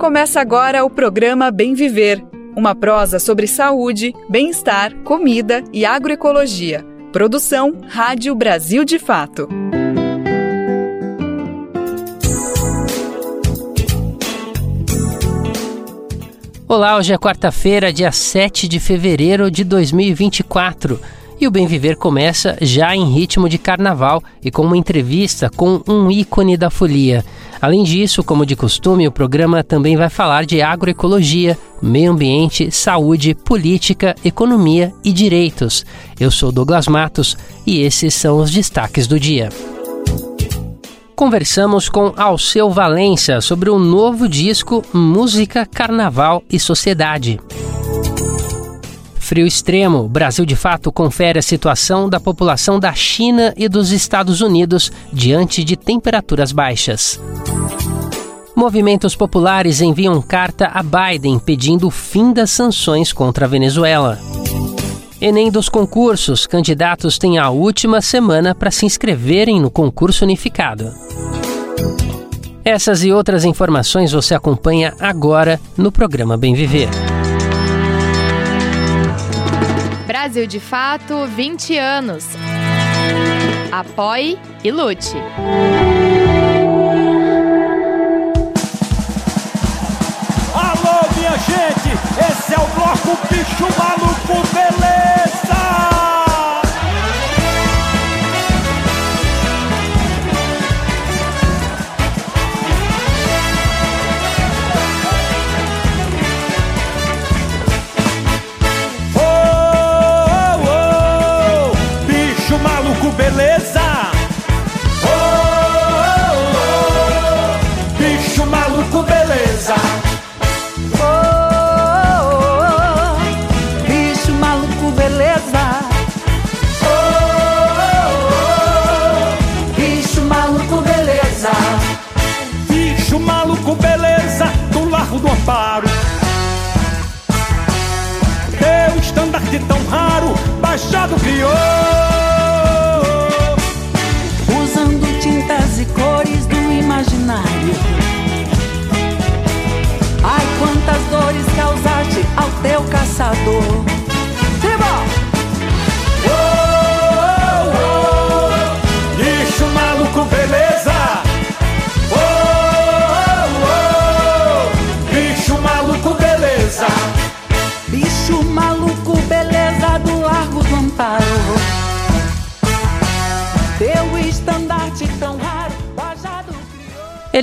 Começa agora o programa Bem Viver, uma prosa sobre saúde, bem-estar, comida e agroecologia. Produção Rádio Brasil de Fato. Olá, hoje é quarta-feira, dia 7 de fevereiro de 2024. E o Bem Viver começa já em ritmo de carnaval e com uma entrevista com um ícone da folia. Além disso, como de costume, o programa também vai falar de agroecologia, meio ambiente, saúde, política, economia e direitos. Eu sou Douglas Matos e esses são os destaques do dia conversamos com Alceu Valença sobre o novo disco Música, Carnaval e Sociedade. Frio extremo, Brasil de fato confere a situação da população da China e dos Estados Unidos diante de temperaturas baixas. Movimentos populares enviam carta a Biden pedindo o fim das sanções contra a Venezuela. Enem dos concursos, candidatos têm a última semana para se inscreverem no concurso unificado. Essas e outras informações você acompanha agora no programa Bem Viver. Brasil de Fato 20 anos. Apoie e lute. Alô, minha gente, esse é o bloco Bicho Maluco Beleza!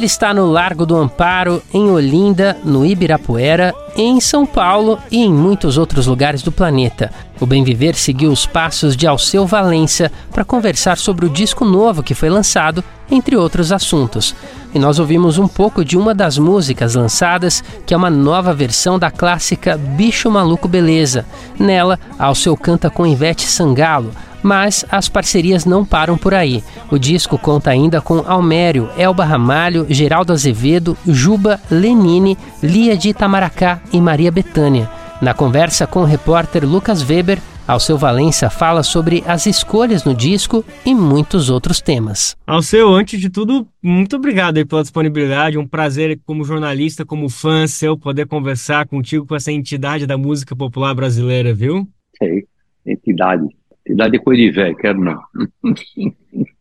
Está no Largo do Amparo, em Olinda, no Ibirapuera, em São Paulo e em muitos outros lugares do planeta. O Bem Viver seguiu os passos de Alceu Valença para conversar sobre o disco novo que foi lançado, entre outros assuntos. E nós ouvimos um pouco de uma das músicas lançadas, que é uma nova versão da clássica Bicho Maluco Beleza. Nela, Alceu canta com Ivete Sangalo, mas as parcerias não param por aí. O disco conta ainda com Almério, Elba Ramalho, Geraldo Azevedo, Juba, Lenine, Lia de Itamaracá e Maria Bethânia. Na conversa com o repórter Lucas Weber, Alceu Valença fala sobre as escolhas no disco e muitos outros temas. Alceu, antes de tudo, muito obrigado pela disponibilidade. Um prazer, como jornalista, como fã seu, poder conversar contigo com essa entidade da música popular brasileira, viu? Sei, entidade. Idade é coisa de velho, quero não.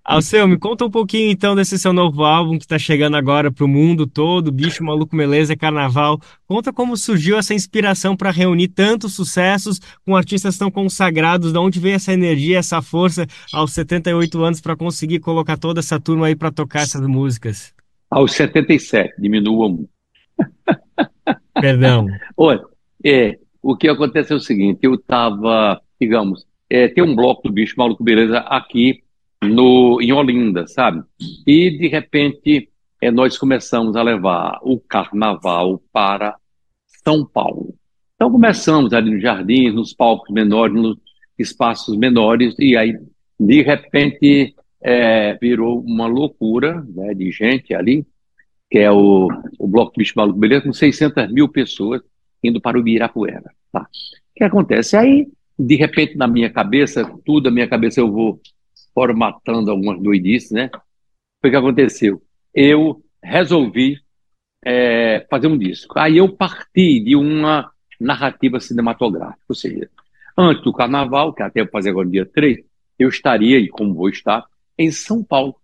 Alceu, me conta um pouquinho então desse seu novo álbum que está chegando agora para o mundo todo, Bicho Maluco Beleza Carnaval. Conta como surgiu essa inspiração para reunir tantos sucessos com artistas tão consagrados, de onde veio essa energia, essa força aos 78 anos para conseguir colocar toda essa turma aí para tocar essas músicas? Aos 77, diminua um. Perdão. Olha, é, o que acontece é o seguinte, eu estava, digamos, é, tem um bloco do Bicho Maluco Beleza aqui no, em Olinda, sabe? E, de repente, é, nós começamos a levar o carnaval para São Paulo. Então, começamos ali nos jardins, nos palcos menores, nos espaços menores, e aí, de repente, é, virou uma loucura né, de gente ali, que é o, o Bloco Bicho Maluco Beleza, com 600 mil pessoas indo para o Ibirapuera. Tá? O que acontece? Aí de repente, na minha cabeça, tudo na minha cabeça eu vou formatando algumas doidices, né? Foi o que aconteceu. Eu resolvi é, fazer um disco. Aí eu parti de uma narrativa cinematográfica, ou seja, antes do carnaval, que até eu fazer agora dia 3, eu estaria, e como vou estar, em São Paulo.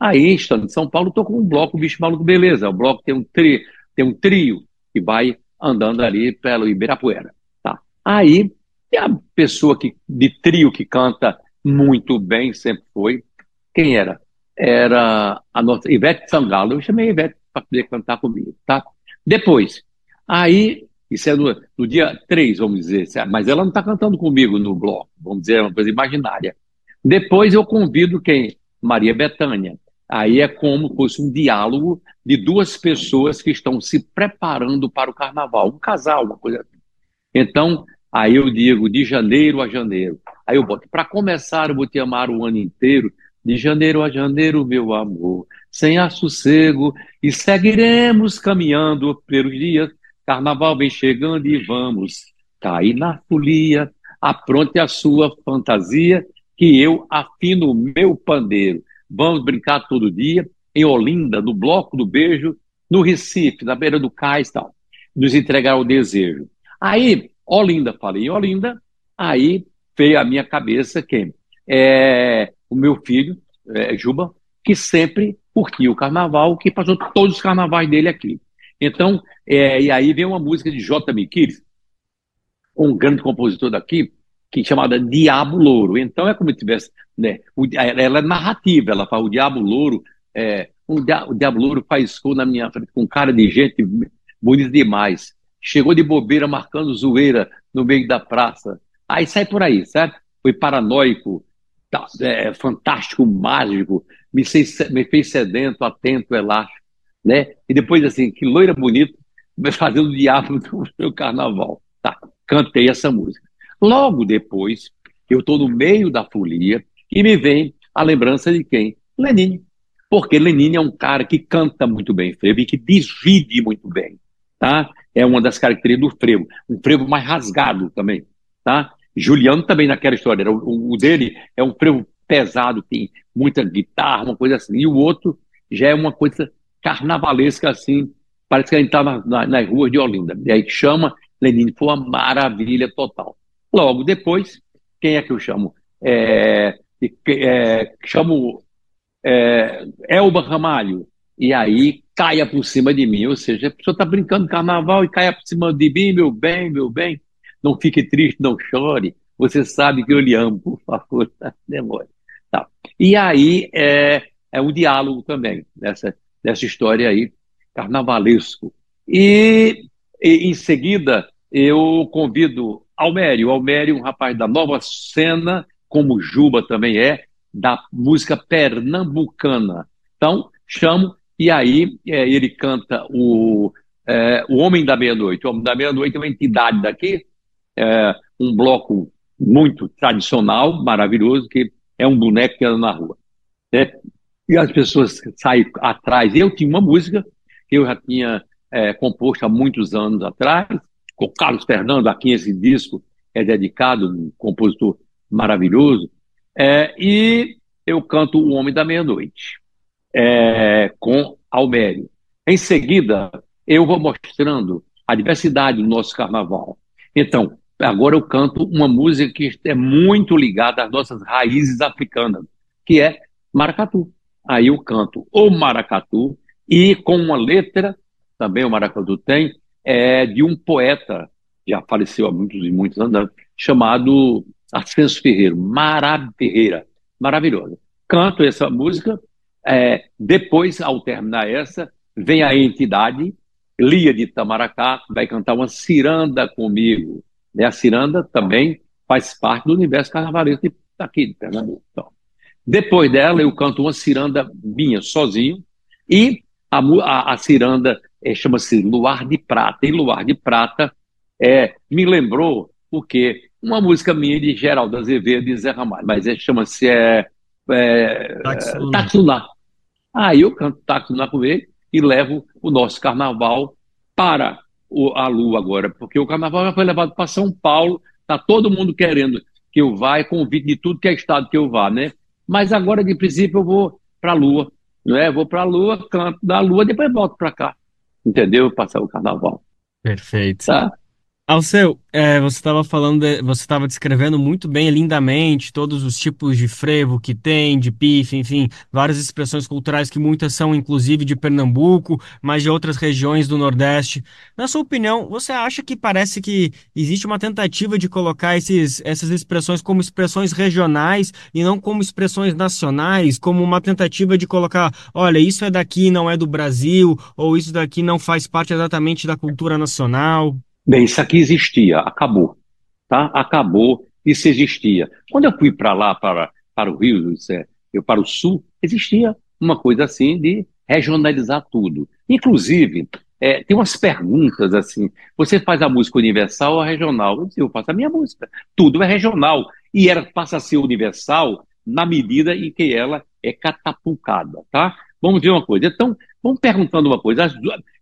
Aí, estando em São Paulo, estou com um bloco Bicho Maluco Beleza. O bloco tem um, tri, tem um trio que vai andando ali pelo Ibirapuera. Tá? Aí, tem a pessoa que, de trio que canta muito bem, sempre foi. Quem era? Era a nossa Ivete Sangalo. Eu chamei a Ivete para poder cantar comigo. Tá? Depois, aí, isso é no, no dia 3, vamos dizer, mas ela não está cantando comigo no bloco, vamos dizer, é uma coisa imaginária. Depois eu convido quem? Maria Bethânia. Aí é como fosse um diálogo de duas pessoas que estão se preparando para o carnaval, um casal, uma coisa assim. Então, aí eu digo de janeiro a janeiro. Aí eu boto, para começar, eu vou te amar o ano inteiro, de janeiro a janeiro, meu amor, sem assossego, e seguiremos caminhando pelos dias. Carnaval vem chegando e vamos cair na folia. Apronte a sua fantasia, que eu afino o meu pandeiro. Vamos brincar todo dia, em Olinda, no Bloco do Beijo, no Recife, na beira do cais tal. Nos entregar o desejo. Aí, Olinda, falei Olinda, aí veio à minha cabeça quem? É, o meu filho, é, Juba, que sempre curtiu o carnaval, que passou todos os carnavais dele aqui. Então, é, e aí vem uma música de J. Miquiles, um grande compositor daqui, que é chamada Diabo Louro. Então é como se tivesse, né, o, ela é narrativa, ela fala o Diabo Louro, é, o, Diabo Louro faz gol na minha frente com cara de gente bonita demais. Chegou de bobeira marcando zoeira no meio da praça. Aí sai por aí, certo? Foi paranoico, tá, é, fantástico, mágico, me fez, me fez sedento, atento, elástico, né? E depois assim, que loira bonita, fazendo o diabo no meu carnaval. Tá, cantei essa música. Logo depois, eu estou no meio da folia e me vem a lembrança de quem? Lenine. Porque Lenine é um cara que canta muito bem frevo e que divide muito bem. Tá? É uma das características do frevo. Um frevo mais rasgado também. Tá? Juliano também naquela história. O, o dele é um frevo pesado, tem muita guitarra, uma coisa assim. E o outro já é uma coisa carnavalesca assim. Parece que a gente está na, na, nas ruas de Olinda. E aí chama Lenine, foi uma maravilha total. Logo depois, quem é que eu chamo? É, é, chamo é, Elba Ramalho. E aí caia por cima de mim. Ou seja, a pessoa está brincando carnaval e caia por cima de mim, meu bem, meu bem. Não fique triste, não chore. Você sabe que eu lhe amo, por favor, demore. Tá. E aí é, é um diálogo também dessa, dessa história aí, carnavalesco. E, e em seguida eu convido Almério. Almério, um rapaz da nova cena, como Juba também é, da música pernambucana. Então, chamo, e aí é, ele canta o, é, o Homem da Meia-Noite. O Homem da Meia-Noite é uma entidade daqui, é, um bloco muito tradicional, maravilhoso, que é um boneco que anda na rua. Né? E as pessoas saem atrás. Eu tinha uma música que eu já tinha é, composto há muitos anos atrás, com Carlos Fernando, a quem esse disco é dedicado, um compositor maravilhoso, é, e eu canto O Homem da Meia-Noite, é, com Almério. Em seguida, eu vou mostrando a diversidade do nosso carnaval. Então, agora eu canto uma música que é muito ligada às nossas raízes africanas, que é maracatu. Aí eu canto o maracatu e com uma letra, também o maracatu tem, é de um poeta, já faleceu há muitos e muitos anos, chamado Ascenso Ferreira, Mara Ferreira, maravilhosa. Canto essa música, é, depois, ao terminar essa, vem a entidade, Lia de Itamaracá, vai cantar uma ciranda comigo. Né? A ciranda também faz parte do universo carnavalesco aqui de Pernambuco. Então, depois dela, eu canto uma ciranda minha, sozinho, e a, a, a ciranda é, chama-se Luar de Prata. E Luar de Prata é, me lembrou, porque uma música minha de Geraldo Azevedo e Zé Ramalho, mas é, chama-se é, é. Aí eu canto Taxuná com ele e levo o nosso carnaval para o, a Lua agora, porque o carnaval já foi levado para São Paulo, está todo mundo querendo que eu vá, é convite de tudo que é estado que eu vá, né? Mas agora, de princípio, eu vou para a Lua, não é? Vou para a Lua, canto da Lua, depois volto para cá. entendeu? Passar o carnaval. Perfeito. Tá? Alceu, é, você estava falando, de- você estava descrevendo muito bem, lindamente, todos os tipos de frevo que tem, de pife, enfim, várias expressões culturais que muitas são inclusive de Pernambuco, mas de outras regiões do Nordeste. Na sua opinião, você acha que parece que existe uma tentativa de colocar esses, essas expressões como expressões regionais e não como expressões nacionais, como uma tentativa de colocar, olha, isso é daqui, não é do Brasil, ou isso daqui não faz parte exatamente da cultura nacional? Bem, isso aqui existia, acabou, tá? Acabou, isso existia. Quando eu fui para lá, para, para o Rio, é, eu para o Sul, existia uma coisa assim de regionalizar tudo. Inclusive, é, tem umas perguntas assim: você faz a música universal ou regional? Eu disse, eu faço a minha música. Tudo é regional. E ela passa a ser universal na medida em que ela é catapultada, tá? Vamos ver uma coisa. Então, vamos perguntando uma coisa.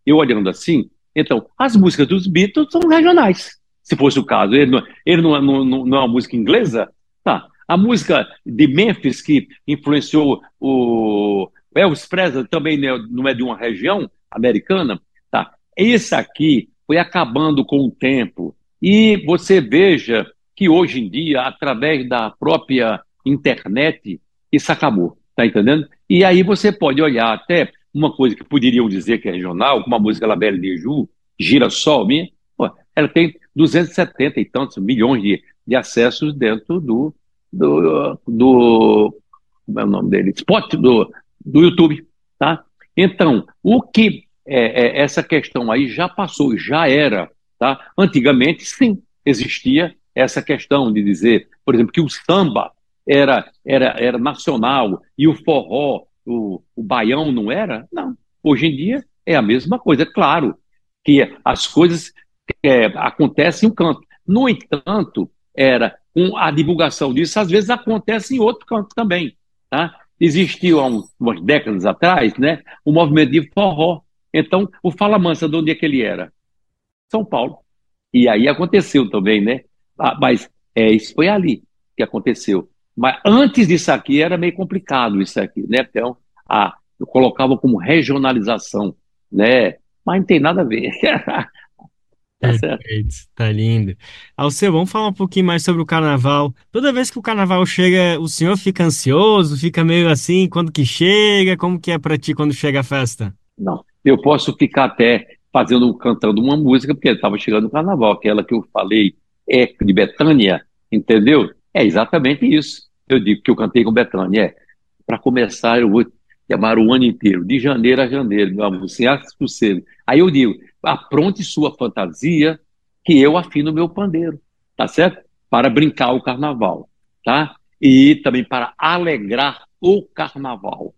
Eu olhando assim, então, as músicas dos Beatles são regionais. Se fosse o caso, ele não, ele não, é- não, não, não é uma música inglesa? Tá. A música de Memphis, que influenciou o Elvis Presley, também é- não é de uma região americana? Tá. Esse aqui foi acabando com o tempo. E você veja que hoje em dia, através da própria internet, isso acabou. Tá entendendo? E aí você pode olhar até uma coisa que poderiam dizer que é regional, como a música La Belle de Ju, Girassol, minha, pô, ela tem 270 e tantos milhões de, de acessos dentro do, do, do, como é o nome dele? Spot do, do YouTube, tá? Então, o que é, é, essa questão aí já passou, já era, tá? Antigamente, sim, existia essa questão de dizer, por exemplo, que o samba era, era, era nacional e o forró, o, o baião não era? Não. Hoje em dia é a mesma coisa. É claro que as coisas é, acontecem em um canto. No entanto, era com a divulgação disso, às vezes acontece em outro canto também. Tá? Existiu há um, umas décadas atrás né, o movimento de forró. Então, o Fala Mansa, de onde é que ele era? São Paulo. E aí aconteceu também, né? Ah, mas é, isso foi ali que aconteceu. Mas antes disso aqui era meio complicado isso aqui, né? Então, ah, eu colocava como regionalização, né? Mas não tem nada a ver. Tá certo. Perfeito, tá lindo. Alceu, vamos falar um pouquinho mais sobre o carnaval. Toda vez que o carnaval chega, o senhor fica ansioso, fica meio assim, quando que chega? Como que é pra ti quando chega a festa? Não, eu posso ficar até fazendo, cantando uma música, porque estava chegando o carnaval, aquela que eu falei, é de Betânia, entendeu? É exatamente isso. Eu digo que eu cantei com Betânia. É, para começar, eu vou chamar o ano inteiro, de janeiro a janeiro, meu amor, sem sossego. Aí eu digo, apronte sua fantasia, que eu afino meu pandeiro, tá certo? Para brincar o carnaval, tá? E também para alegrar o carnaval,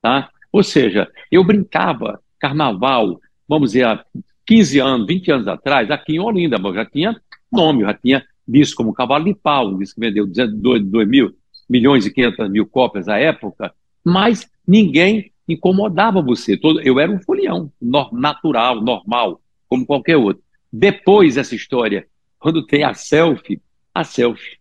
tá? Ou seja, eu brincava carnaval, vamos dizer, há 15 anos, 20 anos atrás, aqui em Olinda, mas já tinha nome, já tinha disco como Cavalo de Pau, um disco que vendeu 2 mil, milhões e 500 mil cópias à época, mas ninguém incomodava você. Todo, eu era um folião, natural, normal, como qualquer outro. Depois dessa história, quando tem a selfie, a selfie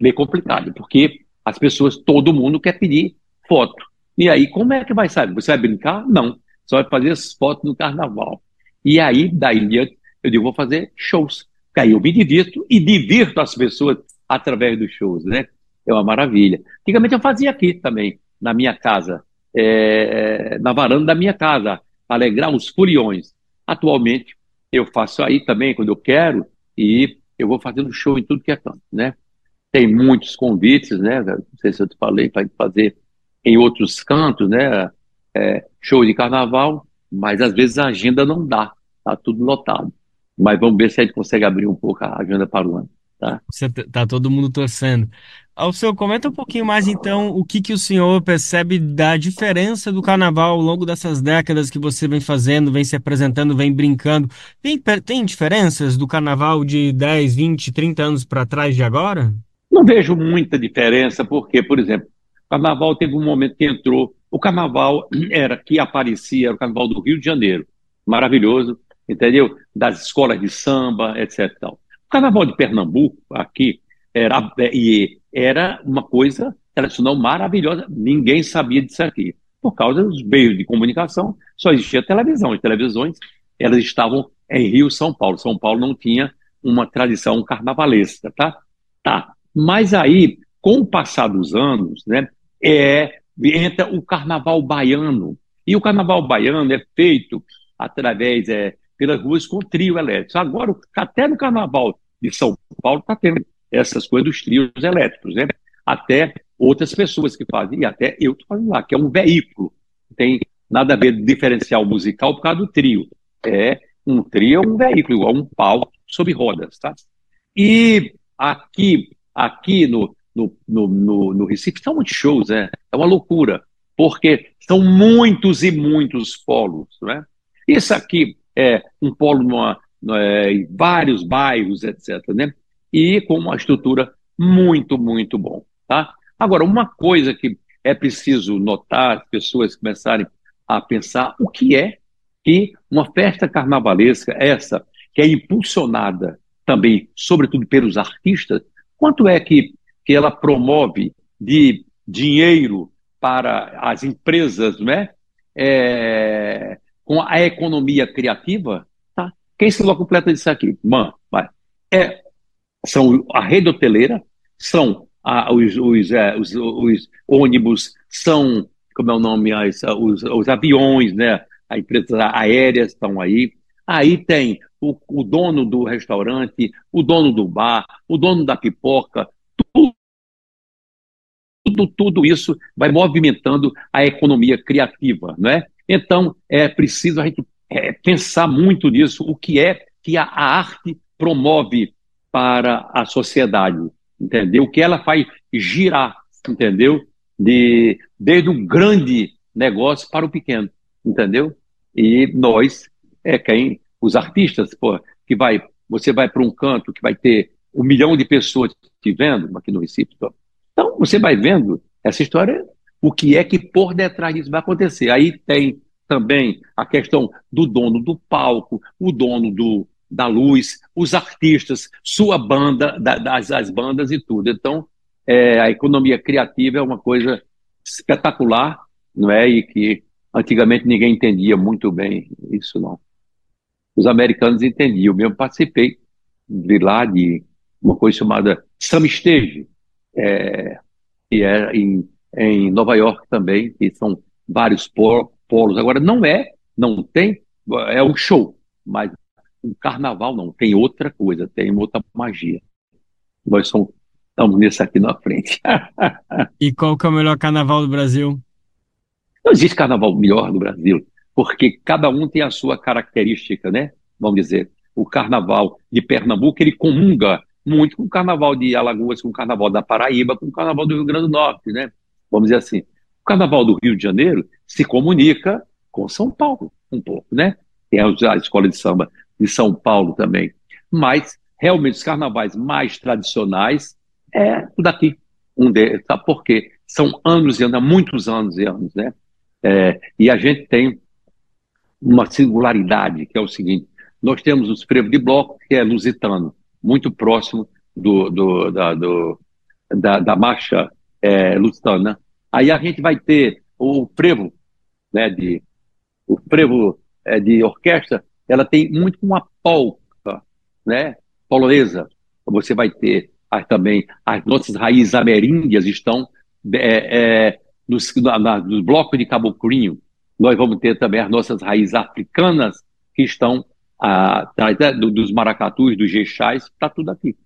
é meio complicado, porque as pessoas, todo mundo quer pedir foto. E aí, como é que vai saber? Você vai brincar? Não. Só vai fazer as fotos no carnaval. E aí, daí eu digo, vou fazer shows. Eu me divirto e divirto as pessoas através dos shows, né? É uma maravilha. Antigamente eu fazia aqui também, na minha casa, é, na varanda da minha casa, alegrar os foliões. Atualmente, eu faço aí também quando eu quero e eu vou fazendo show em tudo que é canto, né? Tem muitos convites, né? Não sei se eu te falei, para fazer em outros cantos, né? É, show de carnaval, mas às vezes a agenda não dá, tá tudo lotado. Mas vamos ver se a gente consegue abrir um pouco a agenda para o ano, tá? Você tá todo mundo torcendo. Alceu, comenta um pouquinho mais então o que que o senhor percebe da diferença do carnaval ao longo dessas décadas que você vem fazendo, vem se apresentando, vem brincando. Tem, tem diferenças do carnaval de 10, 20, 30 anos para trás de agora? Não vejo muita diferença, porque, por exemplo, o carnaval teve um momento que entrou. O carnaval era que aparecia, era o carnaval do Rio de Janeiro, maravilhoso, entendeu? Das escolas de samba, etc. O carnaval de Pernambuco, aqui, era, e era uma coisa tradicional maravilhosa. Ninguém sabia disso aqui. Por causa dos meios de comunicação, só existia televisão. As televisões elas estavam em Rio, São Paulo. São Paulo não tinha uma tradição carnavalesca, tá? Tá. Mas aí, com o passar dos anos, né, é, entra o carnaval baiano. E o carnaval baiano é feito através é, pelas ruas com trio elétrico. Agora, até no carnaval de São Paulo está tendo essas coisas dos trios elétricos, né? Até outras pessoas que fazem, e até eu estou fazendo lá, que é um veículo. Tem nada a ver diferencial musical por causa do trio. É um trio é um veículo, igual um pau sob rodas, tá? E aqui, aqui no, no, no, no, no Recife são muitos shows, é, é uma loucura, porque são muitos e muitos polos, né? Isso aqui é um polo numa, é, em vários bairros, etc., né? E com uma estrutura muito, muito bom, tá? Agora, uma coisa que é preciso notar, as pessoas começarem a pensar o que é que uma festa carnavalesca, essa, que é impulsionada também, sobretudo pelos artistas, quanto é que, que ela promove de dinheiro para as empresas, não é? Com a economia criativa, tá? Quem se completa disso aqui? Man, vai. É, são a rede hoteleira, são a, os, os, é, os, os, ônibus, são, como é o nome, as, os, os aviões, né? As empresas aéreas estão aí. Aí tem o, o dono do restaurante, o dono do bar, o dono da pipoca, tudo tudo, tudo isso vai movimentando a economia criativa, não é? Então, é preciso a gente é, pensar muito nisso, o que é que a, a, arte promove para a sociedade, entendeu? O que ela faz girar, entendeu? De, desde o grande negócio para o pequeno, entendeu? E nós, é quem, os artistas, pô, que vai, você vai para um canto que vai ter um milhão de pessoas te vendo, aqui no Recife, então, você vai vendo essa história, o que é que por detrás disso vai acontecer. Aí tem também a questão do dono do palco, o dono do, da luz, os artistas, sua banda, da, das as bandas e tudo. Então, é, a economia criativa é uma coisa espetacular, não é? E que antigamente ninguém entendia muito bem isso, não. Os americanos entendiam. Eu mesmo participei de lá de uma coisa chamada Sam Stage, é, que é em, em Nova York também, que são vários polos. Agora, não é, não tem, é um show, mas o carnaval não, tem outra coisa, tem outra magia. Nós somos, estamos nesse aqui na frente. e qual que é o melhor carnaval do Brasil? Não existe carnaval melhor do Brasil, porque cada um tem a sua característica, né? Vamos dizer, o carnaval de Pernambuco, ele comunga muito com o carnaval de Alagoas, com o carnaval da Paraíba, com o carnaval do Rio Grande do Norte, né? Vamos dizer assim. O carnaval do Rio de Janeiro se comunica com São Paulo um pouco, né? Tem a escola de samba de São Paulo também. Mas, realmente, os carnavais mais tradicionais é daqui. Um deles, sabe por quê? São anos e anos, muitos anos e anos, né? É, e a gente tem uma singularidade, que é o seguinte: nós temos o frevo de bloco, que é lusitano muito próximo do, do, da, do, da, da marcha é, lusitana. Aí a gente vai ter o frevo, né, de, o frevo é, de orquestra, ela tem muito uma polca, né, polonesa. Você vai ter as, também as nossas raízes ameríndias estão é, é, nos, na, blocos de caboclinho. Nós vamos ter também as nossas raízes africanas que estão a, dos maracatus, dos jeixais, está tudo aqui.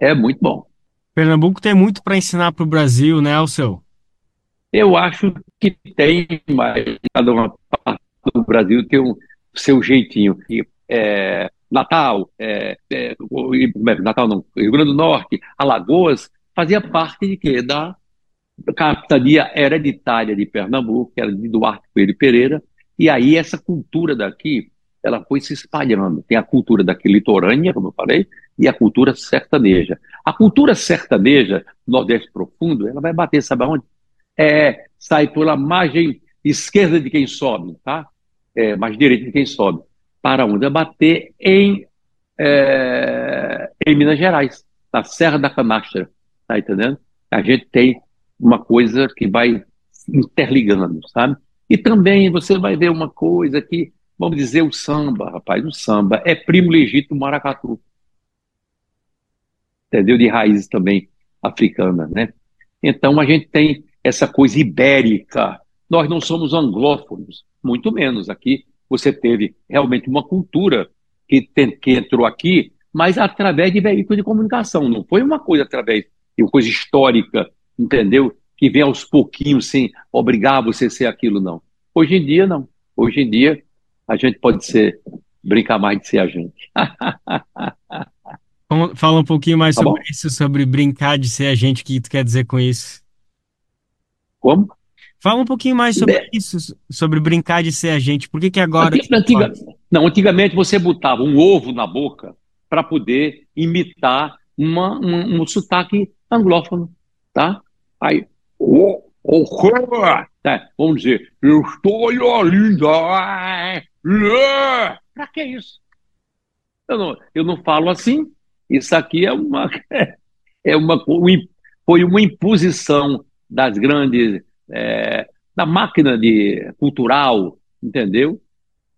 É muito bom. Pernambuco tem muito para ensinar para o Brasil, né, Alceu? Eu acho que tem, mas cada uma parte do Brasil tem o seu jeitinho. E, é, Natal, é, é, é Natal não, Rio Grande do Norte, Alagoas, fazia parte de quê? Da capitania hereditária de Pernambuco, que era de Duarte Coelho Pereira, e aí essa cultura daqui ela foi se espalhando. Tem a cultura daqui litorânea, como eu falei, e a cultura sertaneja. A cultura sertaneja, Nordeste Profundo, ela vai bater, sabe aonde? É, sai pela margem esquerda de quem sobe, tá? É, mais direita de quem sobe. Para onde? Vai bater em, é, em Minas Gerais, na Serra da Canastra, tá entendendo? A gente tem uma coisa que vai interligando, sabe? E também você vai ver uma coisa que vamos dizer, o samba, rapaz, o samba é primo legítimo do maracatu. Entendeu? De raízes também africanas, né? Então a gente tem essa coisa ibérica. Nós não somos anglófonos, muito menos. Aqui você teve realmente uma cultura que, tem, que entrou aqui, mas através de veículos de comunicação. Não foi uma coisa através de uma coisa histórica, entendeu? Que vem aos pouquinhos sem obrigar você a ser aquilo, não. Hoje em dia, não. Hoje em dia, a gente pode ser, brincar mais de ser a gente. Fala um pouquinho mais tá sobre bom? isso, sobre brincar de ser a gente, o que tu quer dizer com isso? Como? Fala um pouquinho mais sobre é. isso, sobre brincar de ser a gente. Por que, que agora. Antiga, antiga, não, antigamente você botava um ovo na boca para poder imitar uma, um, um sotaque anglófono, tá? Aí, oh, oh, tá, vamos dizer, eu estou linda. Para que isso? Eu não, eu não falo assim. Isso aqui é uma, é uma, foi uma imposição das grandes, é, da máquina de, cultural, entendeu?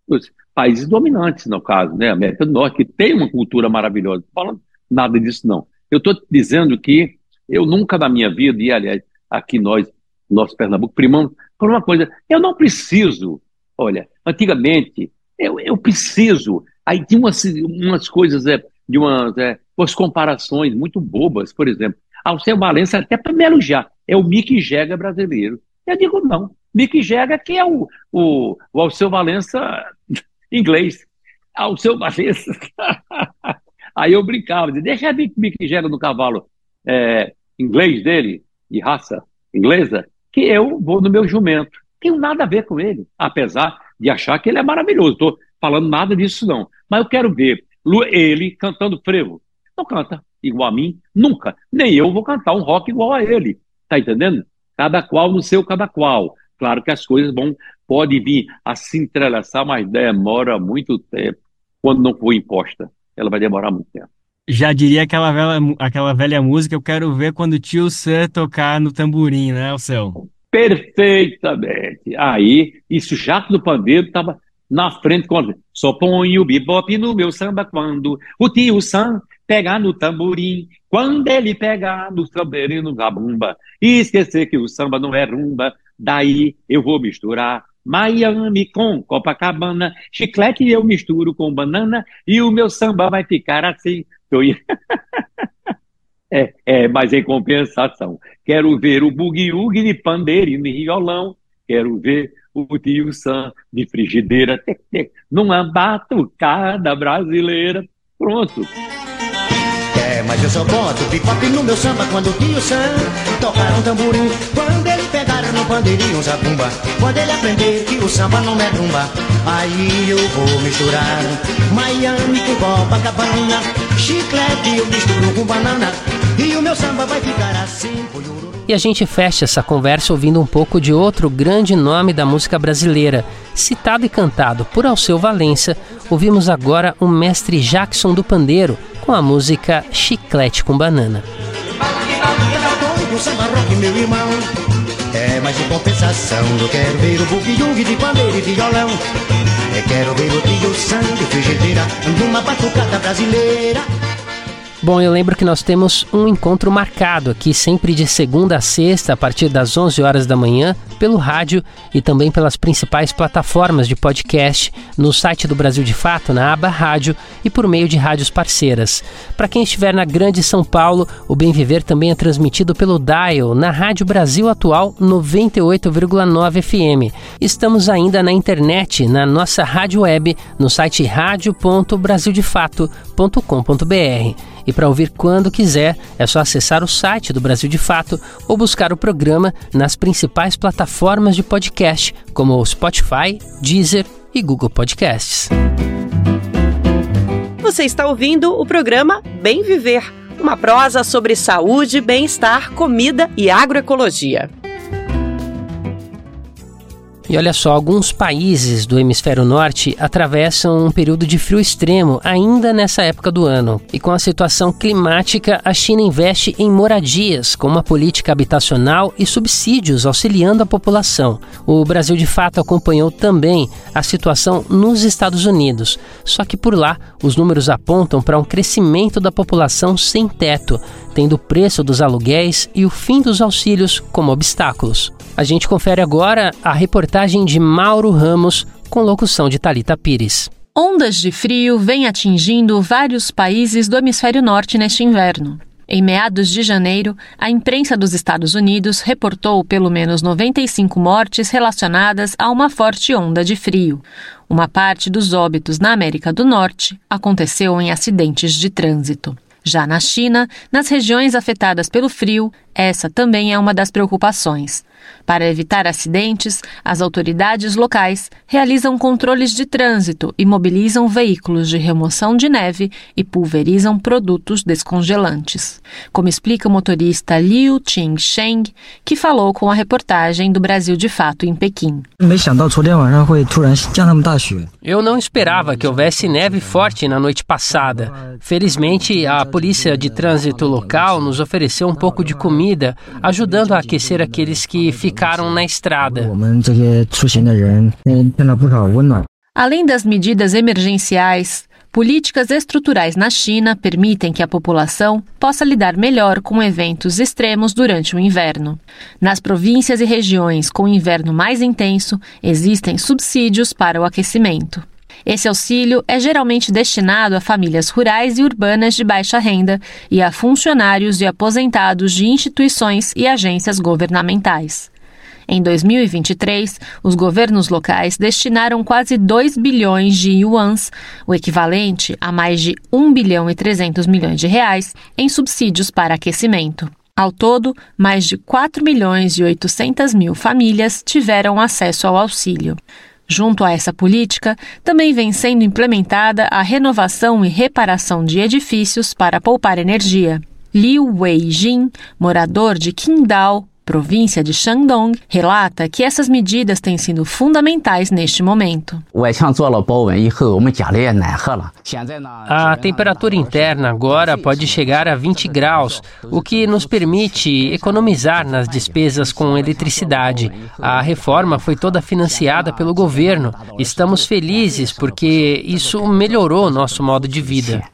Os países dominantes, no caso, né? América do Norte, que tem uma cultura maravilhosa. Não falando nada disso, não. Eu estou dizendo que eu nunca na minha vida, e aliás, aqui nós, nosso Pernambuco, primamos por uma coisa, eu não preciso, olha, antigamente, eu, eu preciso, aí tinha umas, umas coisas, é, de umas, é, umas comparações muito bobas, por exemplo, Alceu Valença, até para me elogiar, é o Mick Jagger brasileiro. Eu digo, não. Mick Jagger que é o, o, o Alceu Valença inglês. Alceu Valença. Aí eu brincava, dizia, deixa Mick, Mick Jagger no cavalo é, inglês dele, de raça inglesa, que eu vou no meu jumento. Tenho nada a ver com ele, apesar de achar que ele é maravilhoso. Estou falando nada disso, não. Mas eu quero ver ele cantando frevo. Não canta igual a mim, nunca. Nem eu vou cantar um rock igual a ele. Tá entendendo? Cada qual no seu cada qual. Claro que as coisas vão, podem vir a se entrelaçar, mas demora muito tempo. Quando não for imposta, ela vai demorar muito tempo. Já diria aquela velha, aquela velha música, eu quero ver quando o tio Sam tocar no tamborim, né, céu? Perfeitamente. Aí, isso já do pandeiro estava na frente com só põe o bebop no meu samba quando o tio Sam pegar no tamborim, quando ele pegar no tamborim no zabumba, e esquecer que o samba não é rumba, daí eu vou misturar Miami com Copacabana, chiclete eu misturo com banana, e o meu samba vai ficar assim. é, é, mas em compensação, quero ver o bugue-ugue de pandeiro e violão, quero ver o tio Sam de frigideira, tec, tec, numa batucada brasileira. Pronto. É, mas eu só boto pipoque no meu samba quando o tio Sam tocar um tamborim. Quando ele pegar no pandeirinho zabumba, quando ele aprender que o samba não é rumba, aí eu vou misturar Miami com Copacabana, chiclete eu misturo com banana, e o meu samba vai ficar assim. E a gente fecha essa conversa ouvindo um pouco de outro grande nome da música brasileira. Citado e cantado por Alceu Valença, ouvimos agora o mestre Jackson do Pandeiro, com a música Chiclete com Banana. É, mas em compensação eu quero ver o bugue de pandeiro e violão. Eu quero ver o tio sangue frigideira numa batucada brasileira. Bom, eu lembro que nós temos um encontro marcado aqui, sempre de segunda a sexta, a partir das 11 horas da manhã, pelo rádio e também pelas principais plataformas de podcast, no site do Brasil de Fato, na aba Rádio e por meio de rádios parceiras. Para quem estiver na Grande São Paulo, o Bem Viver também é transmitido pelo Dial, na Rádio Brasil Atual 98,9 FM. Estamos ainda na internet, na nossa rádio web, no site radio.brasildefato.com.br. E para ouvir quando quiser, é só acessar o site do Brasil de Fato ou buscar o programa nas principais plataformas de podcast, como o Spotify, Deezer e Google Podcasts. Você está ouvindo o programa Bem Viver, uma prosa sobre saúde, bem-estar, comida e agroecologia. E olha só, alguns países do hemisfério norte atravessam um período de frio extremo ainda nessa época do ano. E com a situação climática, a China investe em moradias, com uma política habitacional e subsídios auxiliando a população. O Brasil, de fato, acompanhou também a situação nos Estados Unidos. Só que por lá, os números apontam para um crescimento da população sem teto, tendo o preço dos aluguéis e o fim dos auxílios como obstáculos. A gente confere agora a reportagem de Mauro Ramos com locução de Talita Pires. Ondas de frio vêm atingindo vários países do hemisfério norte neste inverno. Em meados de janeiro, a imprensa dos Estados Unidos reportou pelo menos 95 mortes relacionadas a uma forte onda de frio. Uma parte dos óbitos na América do Norte aconteceu em acidentes de trânsito. Já na China, nas regiões afetadas pelo frio, essa também é uma das preocupações. Para evitar acidentes, as autoridades locais realizam controles de trânsito e mobilizam veículos de remoção de neve e pulverizam produtos descongelantes. Como explica o motorista Liu Qingsheng, que falou com a reportagem do Brasil de Fato em Pequim. Eu não esperava que houvesse neve forte na noite passada. Felizmente, a polícia de trânsito local nos ofereceu um pouco de comida, ajudando a aquecer aqueles que ficaram na estrada. Além das medidas emergenciais, políticas estruturais na China permitem que a população possa lidar melhor com eventos extremos durante o inverno. Nas províncias e regiões com inverno mais intenso, existem subsídios para o aquecimento. Esse auxílio é geralmente destinado a famílias rurais e urbanas de baixa renda e a funcionários e aposentados de instituições e agências governamentais. Em 2023, os governos locais destinaram quase 2 bilhões de yuans, o equivalente a mais de 1 bilhão e 300 milhões de reais, em subsídios para aquecimento. Ao todo, mais de 4 milhões e 800 mil famílias tiveram acesso ao auxílio. Junto a essa política, também vem sendo implementada a renovação e reparação de edifícios para poupar energia. Liu Wei-jin, morador de Qingdao, província de Shandong, relata que essas medidas têm sido fundamentais neste momento. A temperatura interna agora pode chegar a 20 graus, o que nos permite economizar nas despesas com eletricidade. A reforma foi toda financiada pelo governo. Estamos felizes porque isso melhorou nosso modo de vida.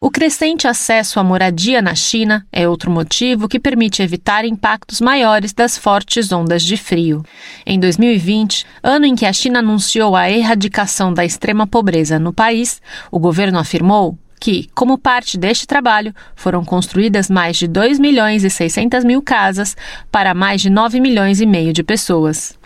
O crescente acesso à moradia na China é outro motivo que permite evitar impactos maiores das fortes ondas de frio. Em 2020, ano em que a China anunciou a erradicação da extrema pobreza no país, o governo afirmou que, como parte deste trabalho, foram construídas mais de 2 milhões e 600 mil casas para mais de 9 milhões e meio de pessoas.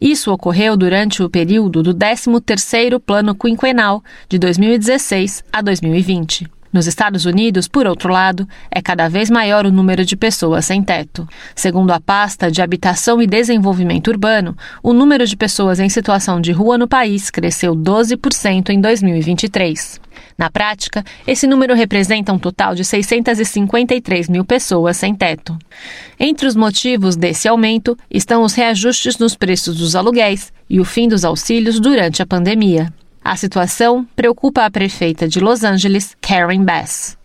Isso ocorreu durante o período do 13º Plano Quinquenal, de 2016 a 2020. Nos Estados Unidos, por outro lado, é cada vez maior o número de pessoas sem teto. Segundo a pasta de Habitação e Desenvolvimento Urbano, o número de pessoas em situação de rua no país cresceu 12% em 2023. Na prática, esse número representa um total de 653 mil pessoas sem teto. Entre os motivos desse aumento estão os reajustes nos preços dos aluguéis e o fim dos auxílios durante a pandemia. A situação preocupa a prefeita de Los Angeles, Karen Bass.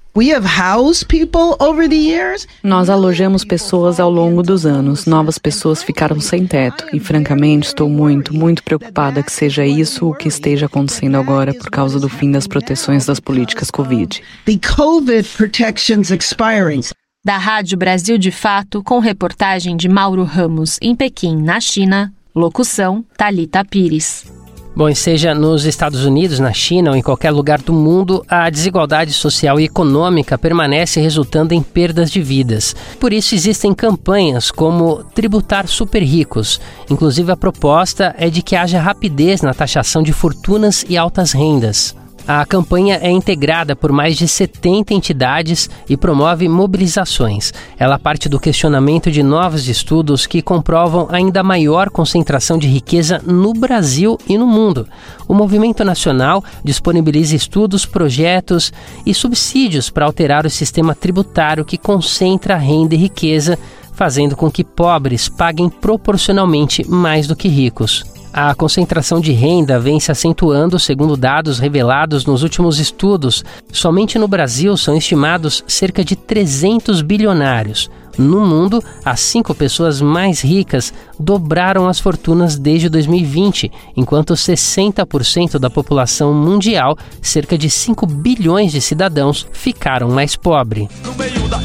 Nós alojamos pessoas ao longo dos anos. Novas pessoas ficaram sem teto. E, francamente, estou muito, muito preocupada que seja isso o que esteja acontecendo agora por causa do fim das proteções das políticas Covid. The COVID protections expiring. Da Rádio Brasil de Fato, com reportagem de Mauro Ramos, em Pequim, na China. Locução: Talita Pires. Bom, seja nos Estados Unidos, na China ou em qualquer lugar do mundo, a desigualdade social e econômica permanece resultando em perdas de vidas. Por isso existem campanhas como tributar super ricos. Inclusive a proposta é de que haja rapidez na taxação de fortunas e altas rendas. A campanha é integrada por mais de 70 entidades e promove mobilizações. Ela parte do questionamento de novos estudos que comprovam ainda maior concentração de riqueza no Brasil e no mundo. O movimento nacional disponibiliza estudos, projetos e subsídios para alterar o sistema tributário que concentra renda e riqueza fazendo com que pobres paguem proporcionalmente mais do que ricos. A concentração de renda vem se acentuando, segundo dados revelados nos últimos estudos. Somente no Brasil são estimados cerca de 300 bilionários. No mundo, as cinco pessoas mais ricas dobraram as fortunas desde 2020, enquanto 60% da população mundial, cerca de 5 bilhões de cidadãos, ficaram mais pobres. No meio da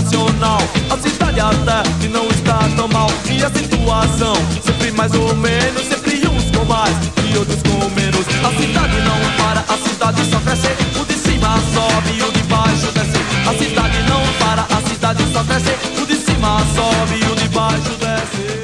internacional, a cidade até não está tão E a situação sempre mais ou menos, sempre uns com mais e outros com menos. A cidade não para, a cidade só cresce. O de cima sobe e o de baixo desce. A cidade não para, a cidade só cresce. O de cima sobe e o de baixo desce.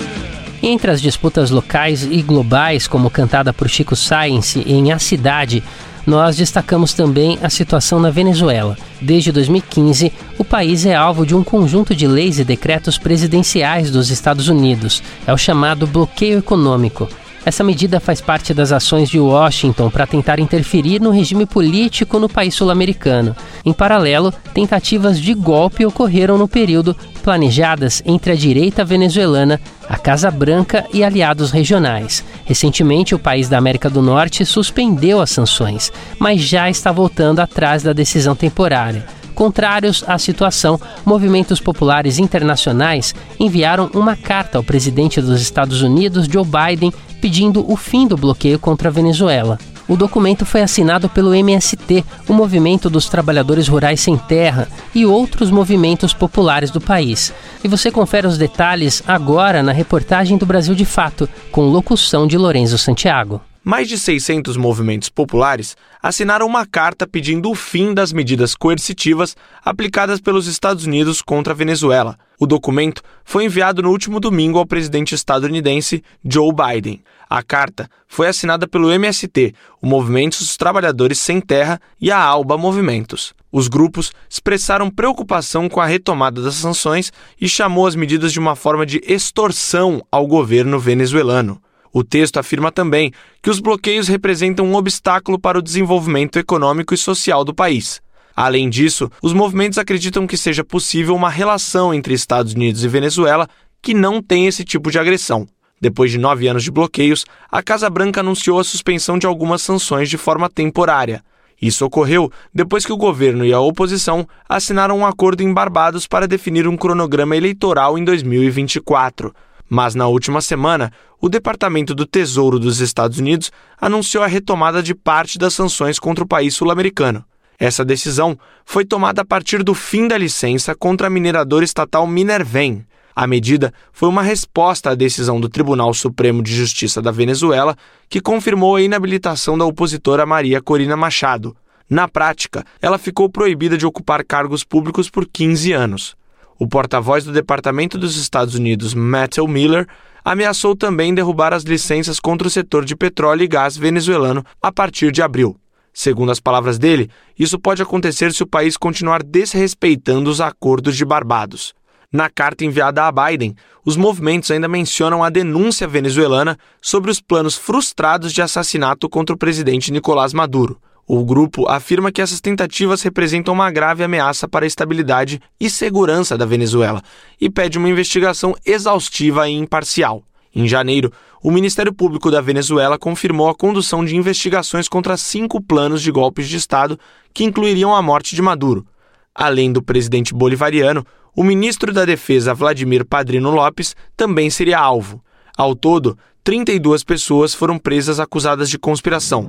Entre as disputas locais e globais, como cantada por Chico Science em A Cidade, nós destacamos também a situação na Venezuela. Desde 2015, o país é alvo de um conjunto de leis e decretos presidenciais dos Estados Unidos. É o chamado bloqueio econômico. Essa medida faz parte das ações de Washington para tentar interferir no regime político no país sul-americano. Em paralelo, tentativas de golpe ocorreram no período, planejadas entre a direita venezuelana, a Casa Branca e aliados regionais. Recentemente, o país da América do Norte suspendeu as sanções, mas já está voltando atrás da decisão temporária. Contrários à situação, movimentos populares internacionais enviaram uma carta ao presidente dos Estados Unidos, Joe Biden, pedindo o fim do bloqueio contra a Venezuela. O documento foi assinado pelo MST, o Movimento dos Trabalhadores Rurais Sem Terra, e outros movimentos populares do país. E você confere os detalhes agora na reportagem do Brasil de Fato, com locução de Lorenzo Santiago. Mais de 600 movimentos populares assinaram uma carta pedindo o fim das medidas coercitivas aplicadas pelos Estados Unidos contra a Venezuela. O documento foi enviado no último domingo ao presidente estadunidense Joe Biden. A carta foi assinada pelo MST, o Movimento dos Trabalhadores Sem Terra e a ALBA Movimentos. Os grupos expressaram preocupação com a retomada das sanções e chamou as medidas de uma forma de extorsão ao governo venezuelano. O texto afirma também que os bloqueios representam um obstáculo para o desenvolvimento econômico e social do país. Além disso, os movimentos acreditam que seja possível uma relação entre Estados Unidos e Venezuela que não tem esse tipo de agressão. Depois de nove anos de bloqueios, a Casa Branca anunciou a suspensão de algumas sanções de forma temporária. Isso ocorreu depois que o governo e a oposição assinaram um acordo em Barbados para definir um cronograma eleitoral em 2024. Mas na última semana, o Departamento do Tesouro dos Estados Unidos anunciou a retomada de parte das sanções contra o país sul-americano. Essa decisão foi tomada a partir do fim da licença contra a mineradora estatal Minervem. A medida foi uma resposta à decisão do Tribunal Supremo de Justiça da Venezuela, que confirmou a inabilitação da opositora Maria Corina Machado. Na prática, ela ficou proibida de ocupar cargos públicos por 15 anos. O porta-voz do Departamento dos Estados Unidos, Matthew Miller, ameaçou também derrubar as licenças contra o setor de petróleo e gás venezuelano a partir de abril. Segundo as palavras dele, isso pode acontecer se o país continuar desrespeitando os acordos de Barbados. Na carta enviada a Biden, os movimentos ainda mencionam a denúncia venezuelana sobre os planos frustrados de assassinato contra o presidente Nicolás Maduro. O grupo afirma que essas tentativas representam uma grave ameaça para a estabilidade e segurança da Venezuela e pede uma investigação exaustiva e imparcial. Em janeiro, o Ministério Público da Venezuela confirmou a condução de investigações contra cinco planos de golpes de Estado que incluiriam a morte de Maduro. Além do presidente bolivariano, o ministro da Defesa Vladimir Padrino Lopes também seria alvo. Ao todo, 32 pessoas foram presas acusadas de conspiração.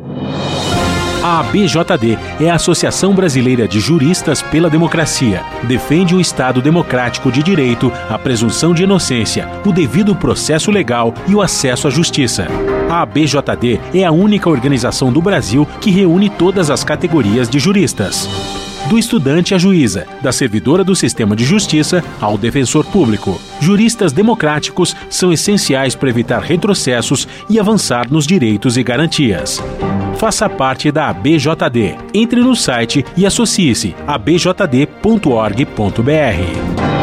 A ABJD é a Associação Brasileira de Juristas pela Democracia. Defende o Estado democrático de direito, a presunção de inocência, o devido processo legal e o acesso à justiça. A ABJD é a única organização do Brasil que reúne todas as categorias de juristas do estudante à juíza, da servidora do sistema de justiça ao defensor público. Juristas democráticos são essenciais para evitar retrocessos e avançar nos direitos e garantias. Faça parte da ABJD. Entre no site e associe-se a abjd.org.br.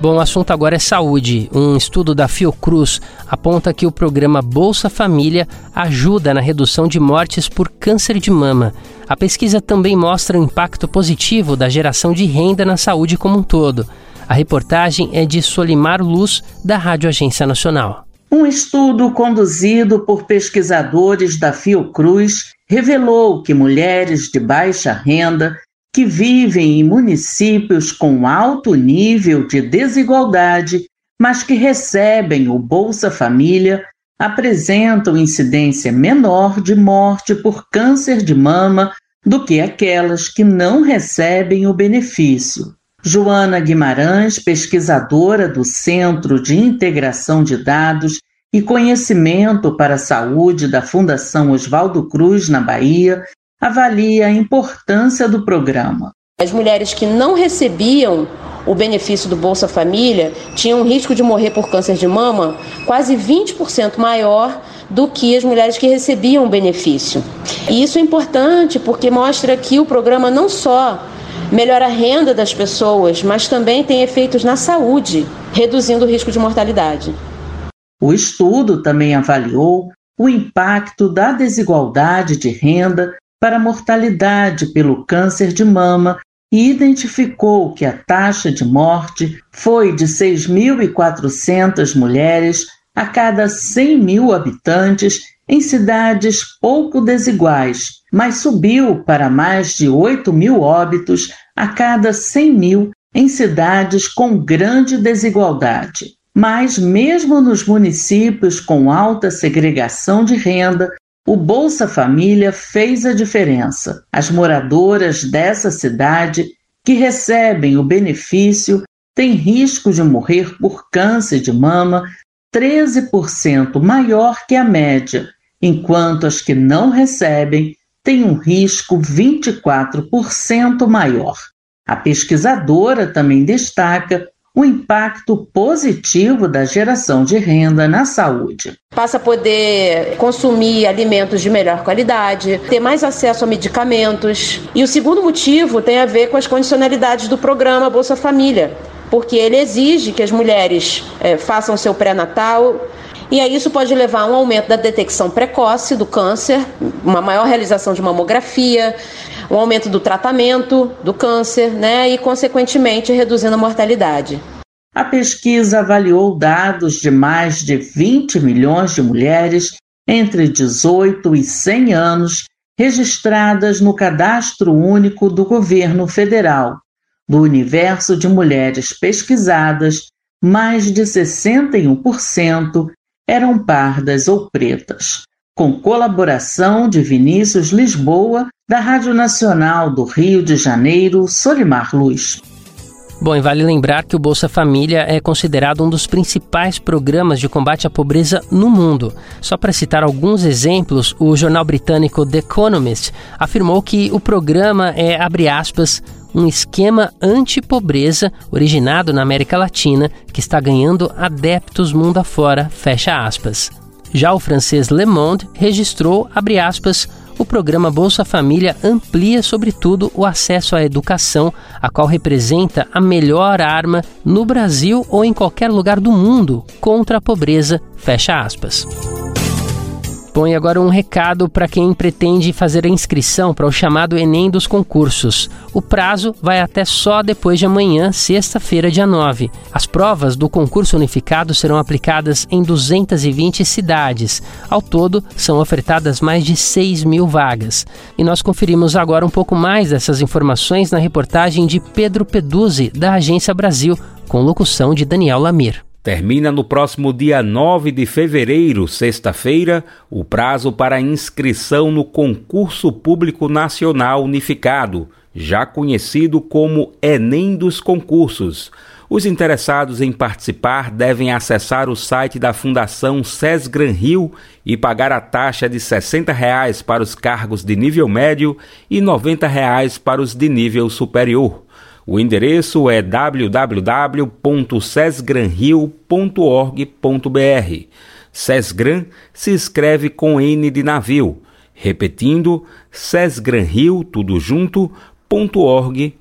Bom, o assunto agora é saúde. Um estudo da Fiocruz aponta que o programa Bolsa Família ajuda na redução de mortes por câncer de mama. A pesquisa também mostra o impacto positivo da geração de renda na saúde como um todo. A reportagem é de Solimar Luz, da Rádio Agência Nacional. Um estudo conduzido por pesquisadores da Fiocruz revelou que mulheres de baixa renda que vivem em municípios com alto nível de desigualdade, mas que recebem o Bolsa Família, apresentam incidência menor de morte por câncer de mama do que aquelas que não recebem o benefício. Joana Guimarães, pesquisadora do Centro de Integração de Dados e Conhecimento para a Saúde da Fundação Oswaldo Cruz, na Bahia, avalia a importância do programa. As mulheres que não recebiam o benefício do Bolsa Família tinham um risco de morrer por câncer de mama quase 20% maior do que as mulheres que recebiam o benefício. E isso é importante porque mostra que o programa não só melhora a renda das pessoas, mas também tem efeitos na saúde, reduzindo o risco de mortalidade. O estudo também avaliou o impacto da desigualdade de renda para a mortalidade pelo câncer de mama e identificou que a taxa de morte foi de 6.400 mulheres a cada 100 mil habitantes em cidades pouco desiguais, mas subiu para mais de 8 mil óbitos a cada 100 mil em cidades com grande desigualdade. Mas, mesmo nos municípios com alta segregação de renda, o Bolsa Família fez a diferença. As moradoras dessa cidade que recebem o benefício têm risco de morrer por câncer de mama 13% maior que a média, enquanto as que não recebem têm um risco 24% maior. A pesquisadora também destaca o impacto positivo da geração de renda na saúde. Passa a poder consumir alimentos de melhor qualidade, ter mais acesso a medicamentos. E o segundo motivo tem a ver com as condicionalidades do programa Bolsa Família, porque ele exige que as mulheres é, façam seu pré-natal, e aí isso pode levar a um aumento da detecção precoce do câncer, uma maior realização de mamografia, um aumento do tratamento do câncer, né, e consequentemente reduzindo a mortalidade. A pesquisa avaliou dados de mais de 20 milhões de mulheres entre 18 e 100 anos registradas no Cadastro Único do Governo Federal. Do universo de mulheres pesquisadas, mais de 61% eram pardas ou pretas com colaboração de Vinícius Lisboa, da Rádio Nacional do Rio de Janeiro, Solimar Luz. Bom, e vale lembrar que o Bolsa Família é considerado um dos principais programas de combate à pobreza no mundo. Só para citar alguns exemplos, o jornal britânico The Economist afirmou que o programa é, abre aspas, um esquema anti-pobreza originado na América Latina que está ganhando adeptos mundo afora, fecha aspas. Já o francês Le Monde registrou, abre aspas, o programa Bolsa Família amplia, sobretudo, o acesso à educação, a qual representa a melhor arma no Brasil ou em qualquer lugar do mundo contra a pobreza. Fecha aspas. Põe agora um recado para quem pretende fazer a inscrição para o chamado Enem dos concursos. O prazo vai até só depois de amanhã, sexta-feira, dia 9. As provas do concurso unificado serão aplicadas em 220 cidades. Ao todo, são ofertadas mais de 6 mil vagas. E nós conferimos agora um pouco mais dessas informações na reportagem de Pedro Peduzzi, da Agência Brasil, com locução de Daniel Lamir. Termina no próximo dia 9 de fevereiro, sexta-feira, o prazo para inscrição no Concurso Público Nacional Unificado, já conhecido como Enem dos Concursos. Os interessados em participar devem acessar o site da Fundação Sesgran Rio e pagar a taxa de 60 reais para os cargos de nível médio e 90 reais para os de nível superior. O endereço é www.sesgranrio.org.br. Sesgran se escreve com N de navio. Repetindo, sesgranrio, tudo junto, .org.br.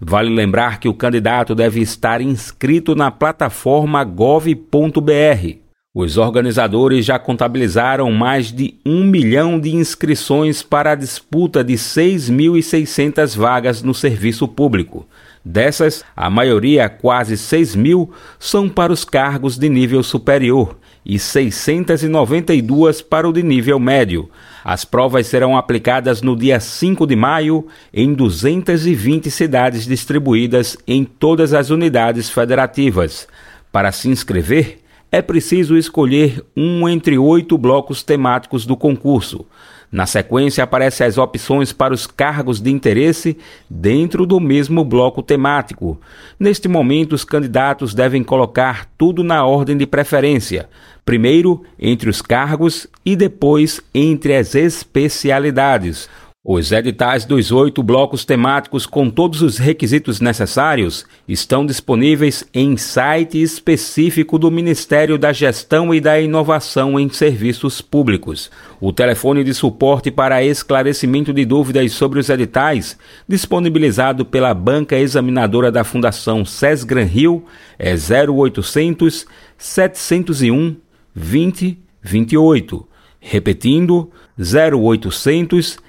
Vale lembrar que o candidato deve estar inscrito na plataforma gov.br. Os organizadores já contabilizaram mais de um milhão de inscrições para a disputa de 6.600 vagas no serviço público. Dessas, a maioria, quase 6 mil, são para os cargos de nível superior e 692 para o de nível médio. As provas serão aplicadas no dia 5 de maio em 220 cidades distribuídas em todas as unidades federativas. Para se inscrever, é preciso escolher um entre oito blocos temáticos do concurso. Na sequência, aparecem as opções para os cargos de interesse dentro do mesmo bloco temático. Neste momento, os candidatos devem colocar tudo na ordem de preferência. Primeiro, entre os cargos e depois entre as especialidades. Os editais dos oito blocos temáticos com todos os requisitos necessários estão disponíveis em site específico do Ministério da Gestão e da Inovação em Serviços Públicos. O telefone de suporte para esclarecimento de dúvidas sobre os editais, disponibilizado pela banca examinadora da Fundação Sesgran Rio, é 0800 701 2028. Repetindo, 0800 701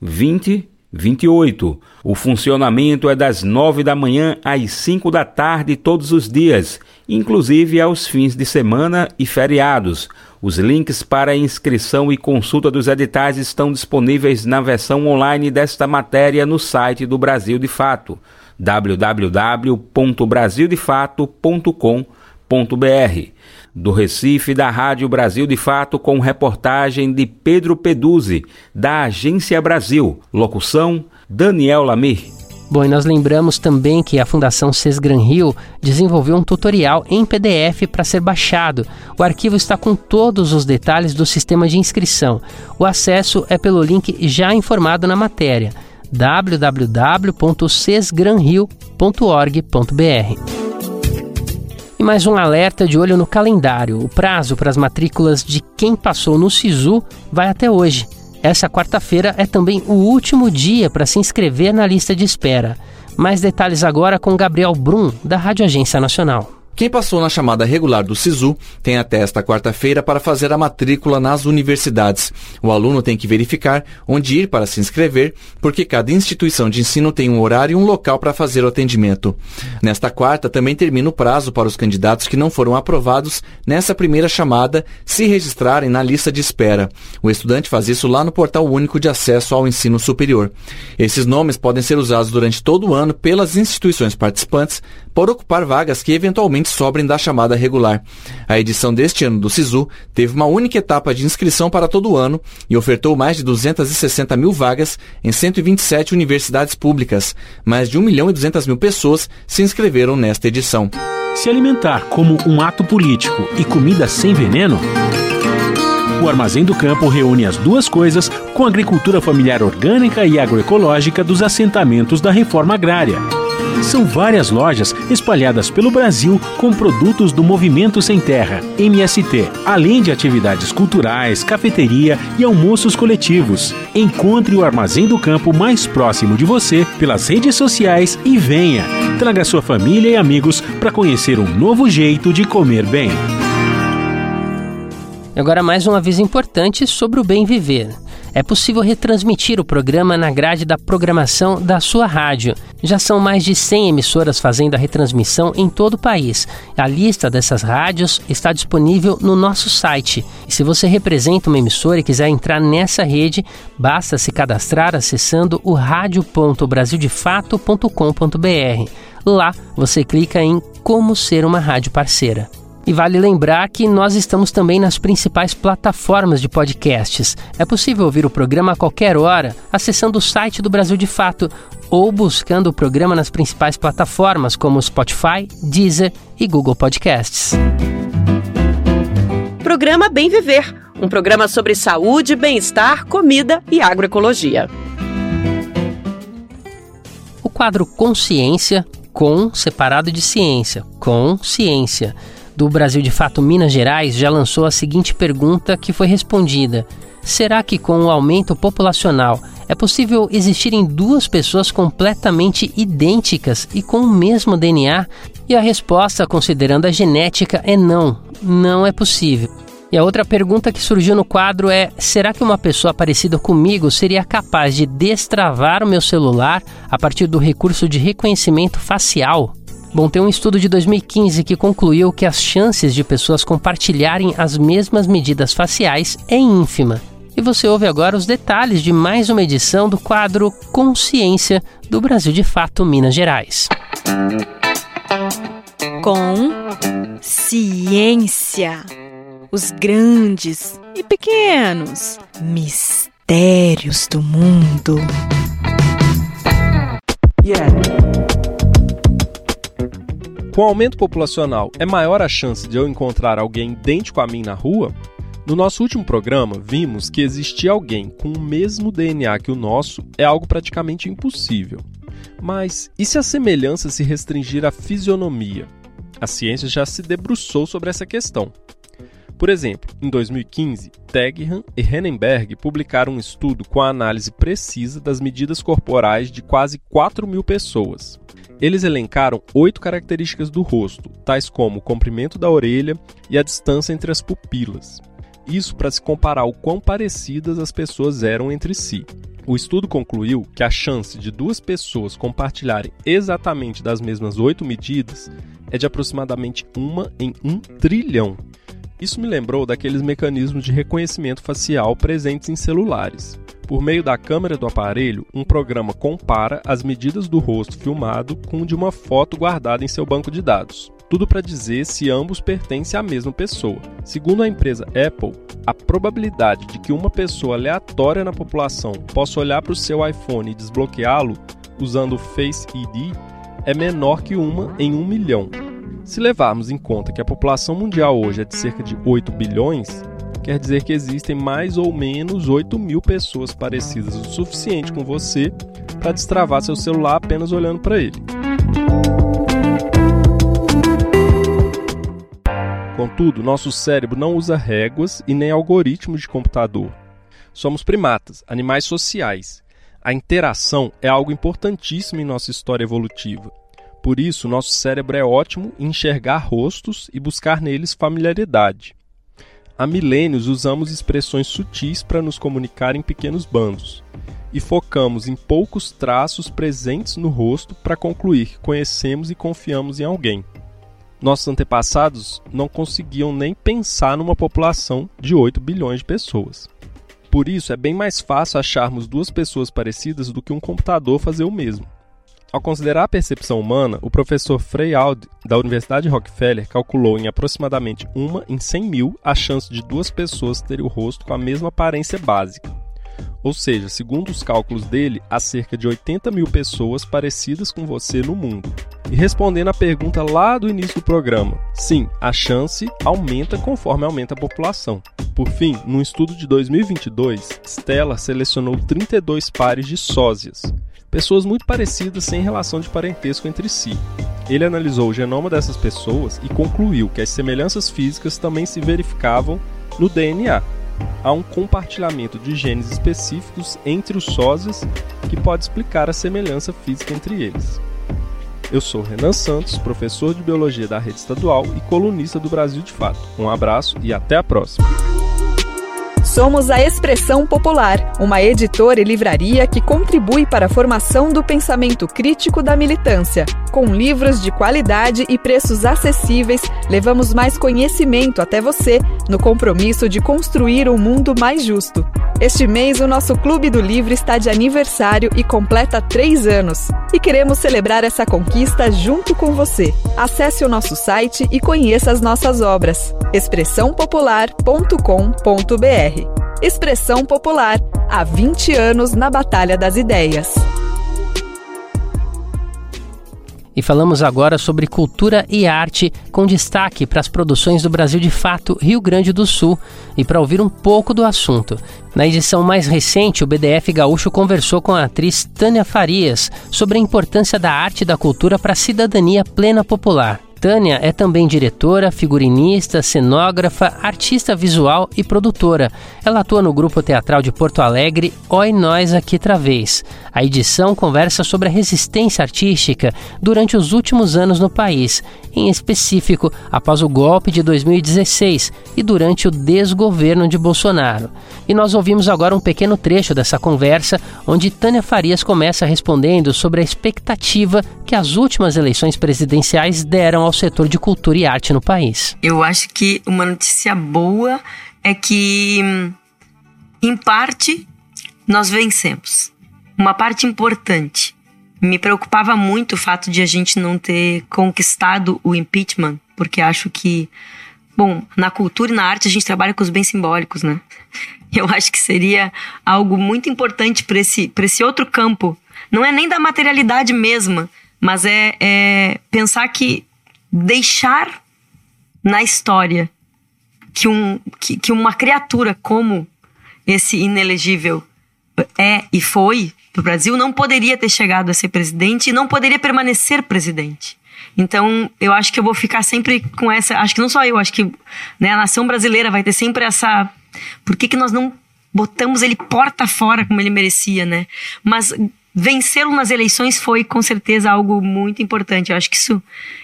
20 28. O funcionamento é das 9 da manhã às 5 da tarde todos os dias, inclusive aos fins de semana e feriados. Os links para inscrição e consulta dos editais estão disponíveis na versão online desta matéria no site do Brasil de Fato, www.brasildefato.com.br do Recife, da Rádio Brasil de Fato, com reportagem de Pedro Peduzzi, da Agência Brasil. Locução: Daniel Lamir. Bom, e nós lembramos também que a Fundação Sesgran Rio desenvolveu um tutorial em PDF para ser baixado. O arquivo está com todos os detalhes do sistema de inscrição. O acesso é pelo link já informado na matéria www.sesgranrio.org.br. E mais um alerta de olho no calendário. O prazo para as matrículas de quem passou no SISU vai até hoje. Essa quarta-feira é também o último dia para se inscrever na lista de espera. Mais detalhes agora com Gabriel Brum, da Rádio Agência Nacional. Quem passou na chamada regular do SISU tem até esta quarta-feira para fazer a matrícula nas universidades. O aluno tem que verificar onde ir para se inscrever, porque cada instituição de ensino tem um horário e um local para fazer o atendimento. Nesta quarta também termina o prazo para os candidatos que não foram aprovados nessa primeira chamada se registrarem na lista de espera. O estudante faz isso lá no Portal Único de Acesso ao Ensino Superior. Esses nomes podem ser usados durante todo o ano pelas instituições participantes por ocupar vagas que eventualmente sobrem da chamada regular. A edição deste ano do SISU teve uma única etapa de inscrição para todo o ano e ofertou mais de 260 mil vagas em 127 universidades públicas. Mais de 1 milhão e 200 mil pessoas se inscreveram nesta edição. Se alimentar como um ato político e comida sem veneno? O Armazém do Campo reúne as duas coisas com a agricultura familiar orgânica e agroecológica dos assentamentos da reforma agrária. São várias lojas espalhadas pelo Brasil com produtos do Movimento Sem Terra, MST, além de atividades culturais, cafeteria e almoços coletivos. Encontre o Armazém do Campo mais próximo de você pelas redes sociais e venha. Traga sua família e amigos para conhecer um novo jeito de comer bem. Agora mais um aviso importante sobre o bem viver é possível retransmitir o programa na grade da programação da sua rádio. Já são mais de 100 emissoras fazendo a retransmissão em todo o país. A lista dessas rádios está disponível no nosso site. E se você representa uma emissora e quiser entrar nessa rede, basta se cadastrar acessando o radio.brasildefato.com.br. Lá você clica em Como Ser uma Rádio Parceira. E vale lembrar que nós estamos também nas principais plataformas de podcasts. É possível ouvir o programa a qualquer hora acessando o site do Brasil de Fato ou buscando o programa nas principais plataformas como Spotify, Deezer e Google Podcasts. Programa Bem Viver um programa sobre saúde, bem-estar, comida e agroecologia. O quadro Consciência, com separado de ciência, com ciência do Brasil de Fato Minas Gerais já lançou a seguinte pergunta que foi respondida: Será que com o aumento populacional É possível existirem duas pessoas completamente idênticas e com o mesmo DNA? E a resposta, considerando a genética, é não. Não é possível. E a outra pergunta que surgiu no quadro é: será que uma pessoa parecida comigo seria capaz de destravar o meu celular a partir do recurso de reconhecimento facial? Bom, tem um estudo de 2015 que concluiu que as chances de pessoas compartilharem as mesmas medidas faciais é ínfima. E você ouve agora os detalhes de mais uma edição do quadro Consciência do Brasil de Fato Minas Gerais. Com ciência os grandes e pequenos mistérios do mundo. Yeah. Com o aumento populacional, é maior a chance de eu encontrar alguém idêntico a mim na rua? No nosso último programa, vimos que existir alguém com o mesmo DNA que o nosso é algo praticamente impossível. Mas e se a semelhança se restringir à fisionomia? A ciência já se debruçou sobre essa questão. Por exemplo, em 2015, Tegham e Henenberg publicaram um estudo com a análise precisa das medidas corporais de quase 4 mil pessoas. Eles elencaram oito características do rosto, tais como o comprimento da orelha e a distância entre as pupilas. Isso para se comparar o quão parecidas as pessoas eram entre si. O estudo concluiu que a chance de duas pessoas compartilharem exatamente das mesmas oito medidas é de aproximadamente uma em um trilhão. Isso me lembrou daqueles mecanismos de reconhecimento facial presentes em celulares. Por meio da câmera do aparelho, um programa compara as medidas do rosto filmado com de uma foto guardada em seu banco de dados. Tudo para dizer se ambos pertencem à mesma pessoa. Segundo a empresa Apple, a probabilidade de que uma pessoa aleatória na população possa olhar para o seu iPhone e desbloqueá-lo usando o Face ID é menor que uma em um milhão. Se levarmos em conta que a população mundial hoje é de cerca de 8 bilhões, quer dizer que existem mais ou menos 8 mil pessoas parecidas o suficiente com você para destravar seu celular apenas olhando para ele. Contudo, nosso cérebro não usa réguas e nem algoritmos de computador. Somos primatas, animais sociais. A interação é algo importantíssimo em nossa história evolutiva. Por isso, nosso cérebro é ótimo em enxergar rostos e buscar neles familiaridade. Há milênios usamos expressões sutis para nos comunicar em pequenos bandos e focamos em poucos traços presentes no rosto para concluir que conhecemos e confiamos em alguém. Nossos antepassados não conseguiam nem pensar numa população de 8 bilhões de pessoas. Por isso, é bem mais fácil acharmos duas pessoas parecidas do que um computador fazer o mesmo. Ao considerar a percepção humana, o professor Frey Aud, da Universidade Rockefeller, calculou em aproximadamente uma em 100 mil a chance de duas pessoas terem o rosto com a mesma aparência básica. Ou seja, segundo os cálculos dele, há cerca de 80 mil pessoas parecidas com você no mundo. E respondendo à pergunta lá do início do programa, sim, a chance aumenta conforme aumenta a população. Por fim, num estudo de 2022, Stella selecionou 32 pares de sósias, pessoas muito parecidas sem relação de parentesco entre si. Ele analisou o genoma dessas pessoas e concluiu que as semelhanças físicas também se verificavam no DNA. Há um compartilhamento de genes específicos entre os sósias que pode explicar a semelhança física entre eles. Eu sou Renan Santos, professor de Biologia da Rede Estadual e colunista do Brasil de Fato. Um abraço e até a próxima! Somos a Expressão Popular, uma editora e livraria que contribui para a formação do pensamento crítico da militância. Com livros de qualidade e preços acessíveis, levamos mais conhecimento até você no compromisso de construir um mundo mais justo. Este mês, o nosso Clube do Livro está de aniversário e completa três anos. E queremos celebrar essa conquista junto com você. Acesse o nosso site e conheça as nossas obras. expressãopopular.com.br Expressão Popular, há 20 anos na Batalha das Ideias. E falamos agora sobre cultura e arte, com destaque para as produções do Brasil de Fato Rio Grande do Sul. E para ouvir um pouco do assunto, na edição mais recente, o BDF Gaúcho conversou com a atriz Tânia Farias sobre a importância da arte e da cultura para a cidadania plena popular. Tânia é também diretora, figurinista, cenógrafa, artista visual e produtora. Ela atua no grupo teatral de Porto Alegre Oi Nós Aqui Travês. A edição conversa sobre a resistência artística durante os últimos anos no país, em específico após o golpe de 2016 e durante o desgoverno de Bolsonaro. E nós ouvimos agora um pequeno trecho dessa conversa, onde Tânia Farias começa respondendo sobre a expectativa que as últimas eleições presidenciais deram ao setor de cultura e arte no país. Eu acho que uma notícia boa é que, em parte, nós vencemos. Uma parte importante. Me preocupava muito o fato de a gente não ter conquistado o impeachment, porque acho que, bom, na cultura e na arte a gente trabalha com os bens simbólicos, né? Eu acho que seria algo muito importante para esse, esse outro campo. Não é nem da materialidade mesma, mas é, é pensar que deixar na história que, um, que, que uma criatura como esse inelegível é e foi para o Brasil não poderia ter chegado a ser presidente e não poderia permanecer presidente. Então, eu acho que eu vou ficar sempre com essa. Acho que não só eu, acho que né, a nação brasileira vai ter sempre essa. Por que, que nós não botamos ele porta fora como ele merecia, né? Mas vencê-lo nas eleições foi com certeza algo muito importante. Eu acho que isso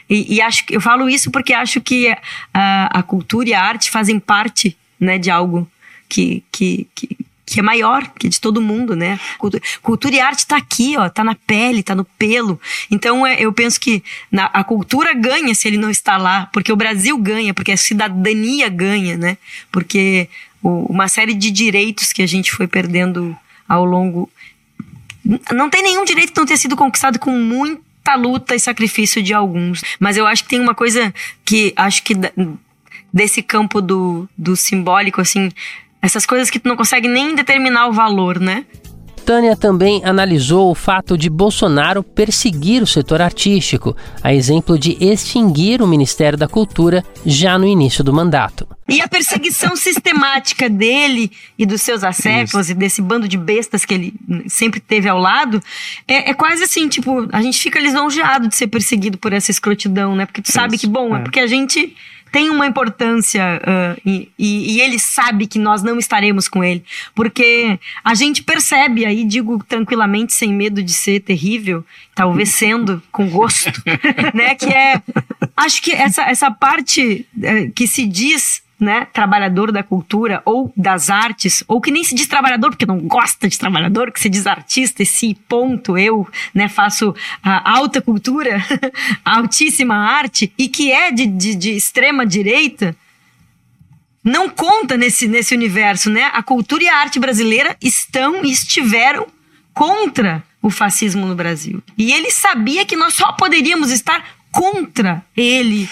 e, e acho eu falo isso porque acho que a, a cultura e a arte fazem parte, né, de algo que, que, que que é maior que de todo mundo, né? Cultura, cultura e arte está aqui, ó, está na pele, está no pelo. Então é, eu penso que na, a cultura ganha se ele não está lá, porque o Brasil ganha, porque a cidadania ganha, né? Porque o, uma série de direitos que a gente foi perdendo ao longo não tem nenhum direito que não tenha sido conquistado com muita luta e sacrifício de alguns. Mas eu acho que tem uma coisa que acho que desse campo do, do simbólico, assim, essas coisas que tu não consegue nem determinar o valor, né? Tânia também analisou o fato de Bolsonaro perseguir o setor artístico, a exemplo de extinguir o Ministério da Cultura já no início do mandato. E a perseguição sistemática dele e dos seus acéfalos e desse bando de bestas que ele sempre teve ao lado, é, é, quase assim, tipo, a gente fica lisonjeado de ser perseguido por essa escrotidão, né? Porque tu sabe Isso, que, bom, é. é porque a gente tem uma importância uh, e, e, ele sabe que nós não estaremos com ele. Porque a gente percebe, aí digo tranquilamente, sem medo de ser terrível, talvez sendo com gosto, né? Que é. Acho que essa, essa parte uh, que se diz né, trabalhador da cultura ou das artes, ou que nem se diz trabalhador porque não gosta de trabalhador, que se diz artista, esse ponto eu, né, faço alta cultura, altíssima arte e que é de, de, de extrema direita, não conta nesse, nesse universo, né? A cultura e a arte brasileira estão e estiveram contra o fascismo no Brasil. E ele sabia que nós só poderíamos estar contra ele.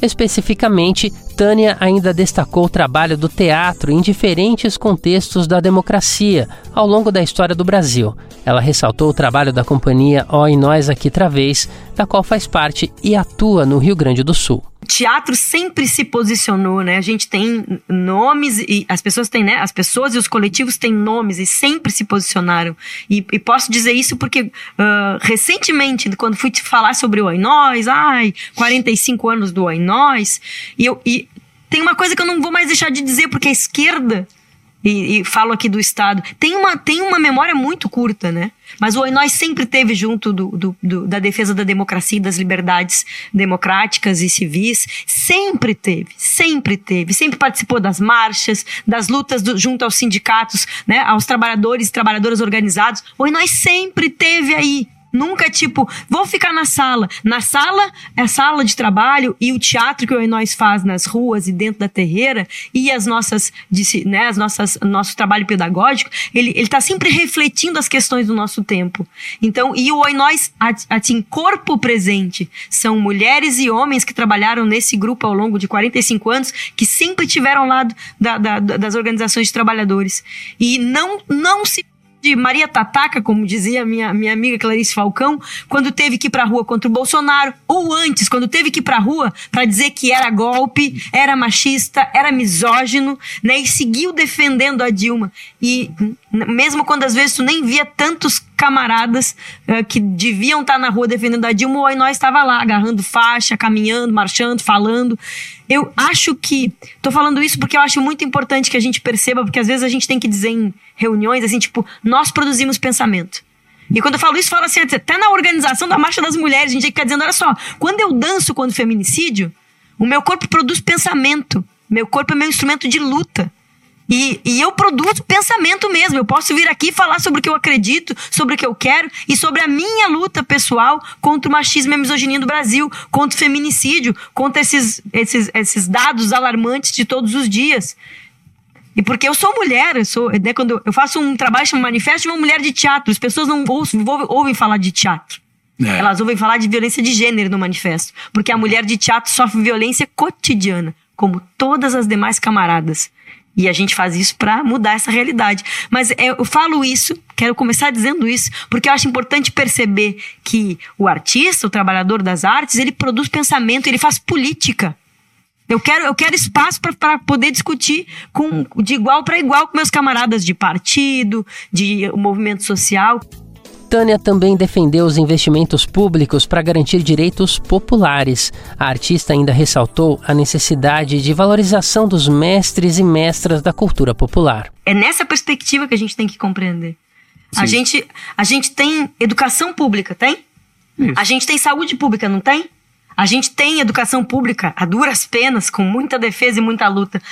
Especificamente, Tânia ainda destacou o trabalho do teatro em diferentes contextos da democracia ao longo da história do Brasil. Ela ressaltou o trabalho da companhia Ó e Nós Aqui Travês, da qual faz parte e atua no Rio Grande do Sul teatro sempre se posicionou, né? A gente tem nomes e as pessoas têm, né? As pessoas e os coletivos têm nomes e sempre se posicionaram. E, e posso dizer isso porque uh, recentemente, quando fui te falar sobre o Oi Nós, ai, 45 anos do Oi Nós, e, eu, e tem uma coisa que eu não vou mais deixar de dizer, porque a esquerda e, e, falo aqui do Estado, tem uma, tem uma memória muito curta, né? Mas o nós sempre teve junto do, do, do, da defesa da democracia e das liberdades democráticas e civis, sempre teve, sempre teve, sempre participou das marchas, das lutas do, junto aos sindicatos, né, aos trabalhadores e trabalhadoras organizados. O nós sempre teve aí, Nunca, tipo, vou ficar na sala. Na sala é a sala de trabalho e o teatro que o nós faz nas ruas e dentro da terreira e as nossas, né, as nossas, nosso trabalho pedagógico, ele, ele tá sempre refletindo as questões do nosso tempo. Então, e o nós assim, corpo presente, são mulheres e homens que trabalharam nesse grupo ao longo de 45 anos, que sempre tiveram ao lado da, da, das organizações de trabalhadores. E não, não se de Maria Tataca, como dizia minha, minha amiga Clarice Falcão, quando teve que ir pra rua contra o Bolsonaro, ou antes, quando teve que ir pra rua para dizer que era golpe, era machista, era misógino, né? E seguiu defendendo a Dilma. E mesmo quando às vezes tu nem via tantos camaradas uh, que deviam estar tá na rua defendendo a Dilma, o nós estava lá agarrando faixa, caminhando, marchando, falando. Eu acho que tô falando isso porque eu acho muito importante que a gente perceba, porque às vezes a gente tem que dizer em reuniões assim, tipo, nós produzimos pensamento. E quando eu falo isso, falo assim, até na organização da Marcha das Mulheres, a gente fica dizendo, olha só, quando eu danço quando feminicídio, o meu corpo produz pensamento. Meu corpo é meu instrumento de luta. E, e, eu produzo pensamento mesmo. Eu posso vir aqui falar sobre o que eu acredito, sobre o que eu quero e sobre a minha luta pessoal contra o machismo e a misoginia do Brasil, contra o feminicídio, contra esses, esses, esses dados alarmantes de todos os dias. E porque eu sou mulher, eu sou, né, quando eu faço um trabalho chamado Manifesto de uma mulher de teatro, as pessoas não ouvem, ouvem falar de teatro. É. Elas ouvem falar de violência de gênero no manifesto. Porque a mulher de teatro sofre violência cotidiana, como todas as demais camaradas. E a gente faz isso para mudar essa realidade. Mas é, eu falo isso, quero começar dizendo isso, porque eu acho importante perceber que o artista, o trabalhador das artes, ele produz pensamento, ele faz política. Eu quero, eu quero espaço para poder discutir com, de igual para igual com meus camaradas de partido, de movimento social. Tânia também defendeu os investimentos públicos para garantir direitos populares. A artista ainda ressaltou a necessidade de valorização dos mestres e mestras da cultura popular. É nessa perspectiva que a gente tem que compreender. A gente, a gente tem educação pública, tem? Isso. A gente tem saúde pública, não tem? A gente tem educação pública a duras penas, com muita defesa e muita luta.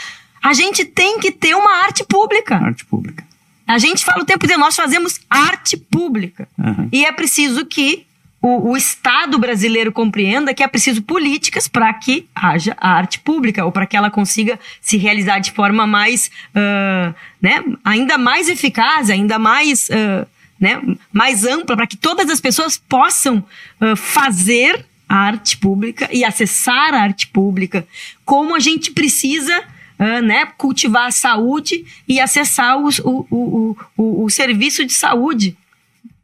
A gente tem que ter uma arte pública. Arte pública. A gente fala o tempo inteiro, nós fazemos arte pública. Uhum. E é preciso que o, o, Estado brasileiro compreenda que é preciso políticas para que haja a arte pública, ou para que ela consiga se realizar de forma mais, uh, né, ainda mais eficaz, ainda mais, uh, né, mais ampla, para que todas as pessoas possam uh, fazer a arte pública e acessar a arte pública, como a gente precisa uh, né, cultivar a saúde e acessar os, o, o, o, o, serviço de saúde,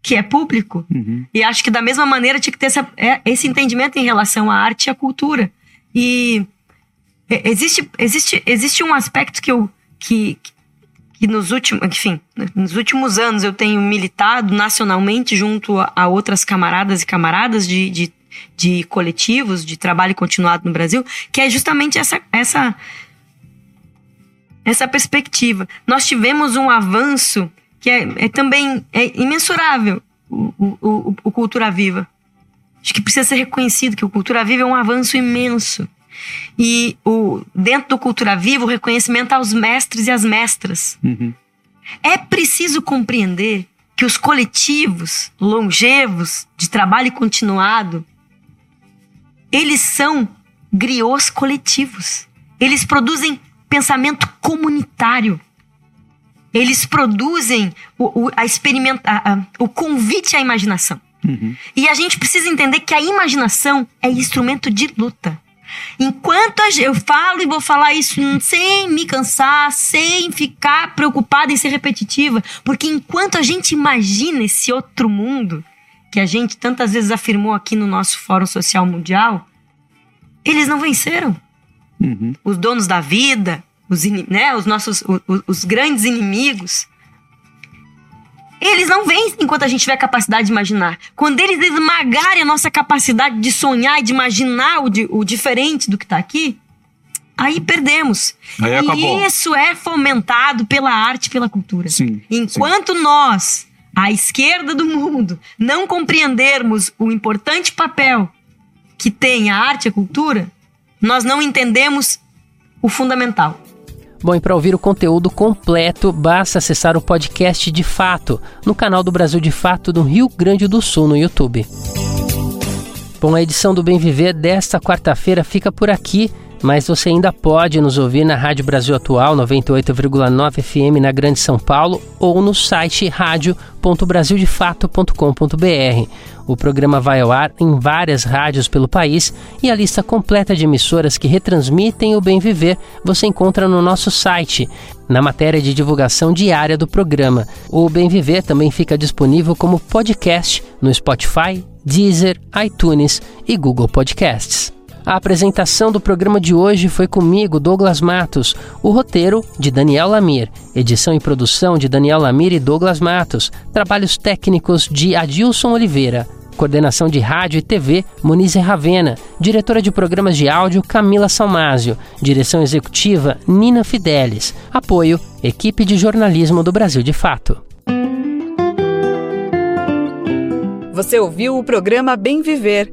que é público. Uhum. E acho que da mesma maneira tinha que ter essa, é, esse entendimento em relação à arte e à cultura. E existe, existe, existe um aspecto que eu. Que, que nos últimos, enfim, nos últimos anos eu tenho militado nacionalmente junto a, a outras camaradas e camaradas de, de, de, coletivos de trabalho continuado no Brasil, que é justamente essa, essa essa perspectiva. Nós tivemos um avanço que é, é também é imensurável, o, o, o, Cultura Viva. Acho que precisa ser reconhecido que o Cultura Viva é um avanço imenso. E o, dentro do Cultura Viva, o reconhecimento aos mestres e às mestras. Uhum. É preciso compreender que os coletivos longevos de trabalho continuado, eles são griots coletivos. Eles produzem pensamento comunitário. Eles produzem o, o, a experimenta, a, a, o convite à imaginação. Uhum. E a gente precisa entender que a imaginação é instrumento de luta. Enquanto eu falo e vou falar isso sem me cansar, sem ficar preocupada em ser repetitiva, porque enquanto a gente imagina esse outro mundo que a gente tantas vezes afirmou aqui no nosso Fórum Social Mundial, eles não venceram. Uhum. Os donos da vida, os, né, os nossos os, os grandes inimigos, eles não vêm enquanto a gente tiver capacidade de imaginar. Quando eles esmagarem a nossa capacidade de sonhar e de imaginar o, de, o diferente do que está aqui, aí perdemos. Aí e isso é fomentado pela arte e pela cultura. Sim, enquanto sim. nós, a esquerda do mundo, não compreendermos o importante papel que tem a arte e a cultura, nós não entendemos o fundamental. Bom, e para ouvir o conteúdo completo, basta acessar o podcast de fato no canal do Brasil de Fato do Rio Grande do Sul no YouTube. Bom, a edição do Bem Viver desta quarta-feira fica por aqui, mas você ainda pode nos ouvir na Rádio Brasil Atual 98,9 FM na Grande São Paulo ou no site radio.brasildefato.com.br. O programa vai ao ar em várias rádios pelo país e a lista completa de emissoras que retransmitem o Bem Viver você encontra no nosso site, na matéria de divulgação diária do programa. O Bem Viver também fica disponível como podcast no Spotify, Deezer, iTunes e Google Podcasts. A apresentação do programa de hoje foi comigo, Douglas Matos. O roteiro, de Daniel Lamir. Edição e produção de Daniel Lamir e Douglas Matos. Trabalhos técnicos de Adilson Oliveira. Coordenação de Rádio e TV, Monize Ravena. Diretora de Programas de Áudio, Camila Salmásio. Direção Executiva, Nina Fidelis. Apoio, Equipe de Jornalismo do Brasil de Fato. Você ouviu o programa Bem Viver,